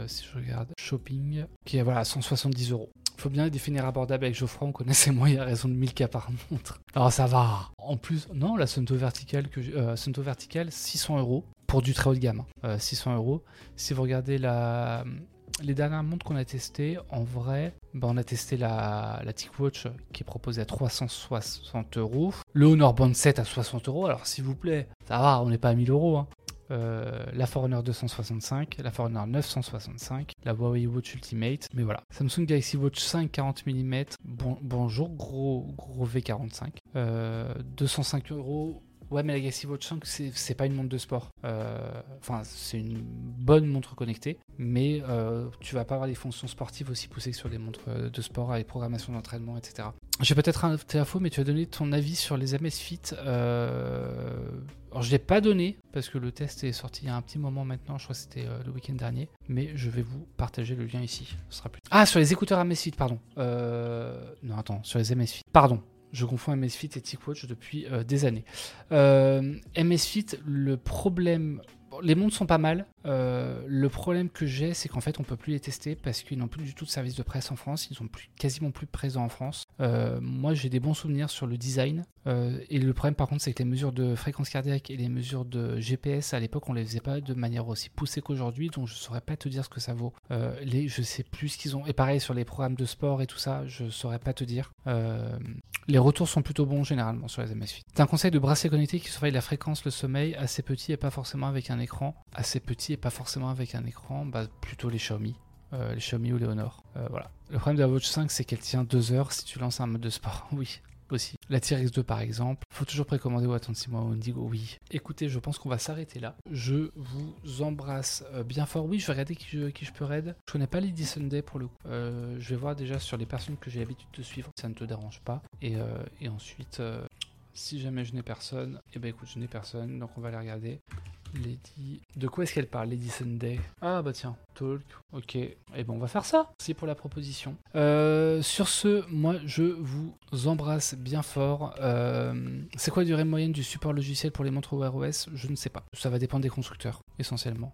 si je regarde, shopping, qui est voilà, 170 euros. Faut bien définir abordable avec Geoffroy, on connaissait moi, il y a raison de 1000 cas par montre. Alors ça va. En plus, non, la Sunto Vertical, que j'ai- euh, Sunto Vertical 600 euros pour du très haut de gamme. hein. Euh, 600 euros. Si vous regardez la, les dernières montres qu'on a testées, en vrai, bah, on a testé la, TicWatch qui est proposée à 360 euros. Le Honor Band 7 à 60 euros. Alors s'il vous plaît, ça va, on n'est pas à 1000 euros. hein. Euh, la Forerunner 265, la Forerunner 965, la Huawei Watch Ultimate, mais voilà. Samsung Galaxy Watch 5 40 mm, bon, bonjour, gros, gros V45, euh, 205 euros. Ouais, mais la Galaxy Watch 5, c'est pas une montre de sport. Euh, Enfin, c'est une bonne montre connectée, mais euh, tu vas pas avoir des fonctions sportives aussi poussées que sur des montres euh, de sport avec programmation d'entraînement, etc. j'ai peut-être un faux, mais tu as donné ton avis sur les Amazfit. Euh... Alors, je l'ai pas donné parce que le test est sorti il y a un petit moment maintenant. Je crois que c'était le week-end dernier. Mais je vais vous partager le lien ici. Ce sera plus. Ah, sur les écouteurs Amazfit, pardon. Euh... Non, attends, sur les Amazfit. Pardon. Je confonds MSFit et TicWatch depuis euh, des années. Euh, MSFit, le problème les montres sont pas mal. Euh, le problème que j'ai, c'est qu'en fait, on peut plus les tester parce qu'ils n'ont plus du tout de service de presse en France. Ils sont plus, quasiment plus présents en France. Euh, moi, j'ai des bons souvenirs sur le design. Euh, et le problème, par contre, c'est que les mesures de fréquence cardiaque et les mesures de GPS, à l'époque, on les faisait pas de manière aussi poussée qu'aujourd'hui. Donc, je saurais pas te dire ce que ça vaut. les, je sais plus ce qu'ils ont. Et pareil, sur les programmes de sport et tout ça, je saurais pas te dire. les retours sont plutôt bons généralement sur les MSFit. C'est un conseil de bracelet connecté qui surveille la fréquence, le sommeil, assez petit et pas forcément avec un écran assez petit et pas forcément avec un écran, bah, plutôt les Xiaomi. Euh, les Xiaomi ou les Honor. Euh, voilà. Le problème de la Watch 5, c'est qu'elle tient 2 heures si tu lances un mode de sport. [laughs] Oui, aussi. La TRX2 par exemple, faut toujours précommander ou attendre 6 mois au Indigo, oui. Écoutez, je pense qu'on va s'arrêter là. Je vous embrasse euh, bien fort. Oui, je vais regarder qui je, peux raid. Je connais pas Lady Sunday pour le coup. je vais voir déjà sur les personnes que j'ai l'habitude de suivre, ça ne te dérange pas. Et, ensuite, si jamais je n'ai personne, et eh ben écoute, je n'ai personne, donc on va aller regarder. Lady. De quoi est-ce qu'elle parle, Lady Sunday? Ah bah tiens, talk. Ok. Et eh bon, on va faire ça. C'est pour la proposition. Euh, sur ce, moi, je vous embrasse bien fort. Euh, c'est quoi la durée moyenne du support logiciel pour les montres Wear OS Je ne sais pas. Ça va dépendre des constructeurs, essentiellement.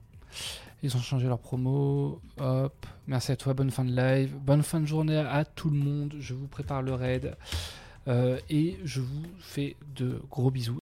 Ils ont changé leur promo. Hop. Merci à toi. Bonne fin de live. Bonne fin de journée à tout le monde. Je vous prépare le raid. Euh, et je vous fais de gros bisous.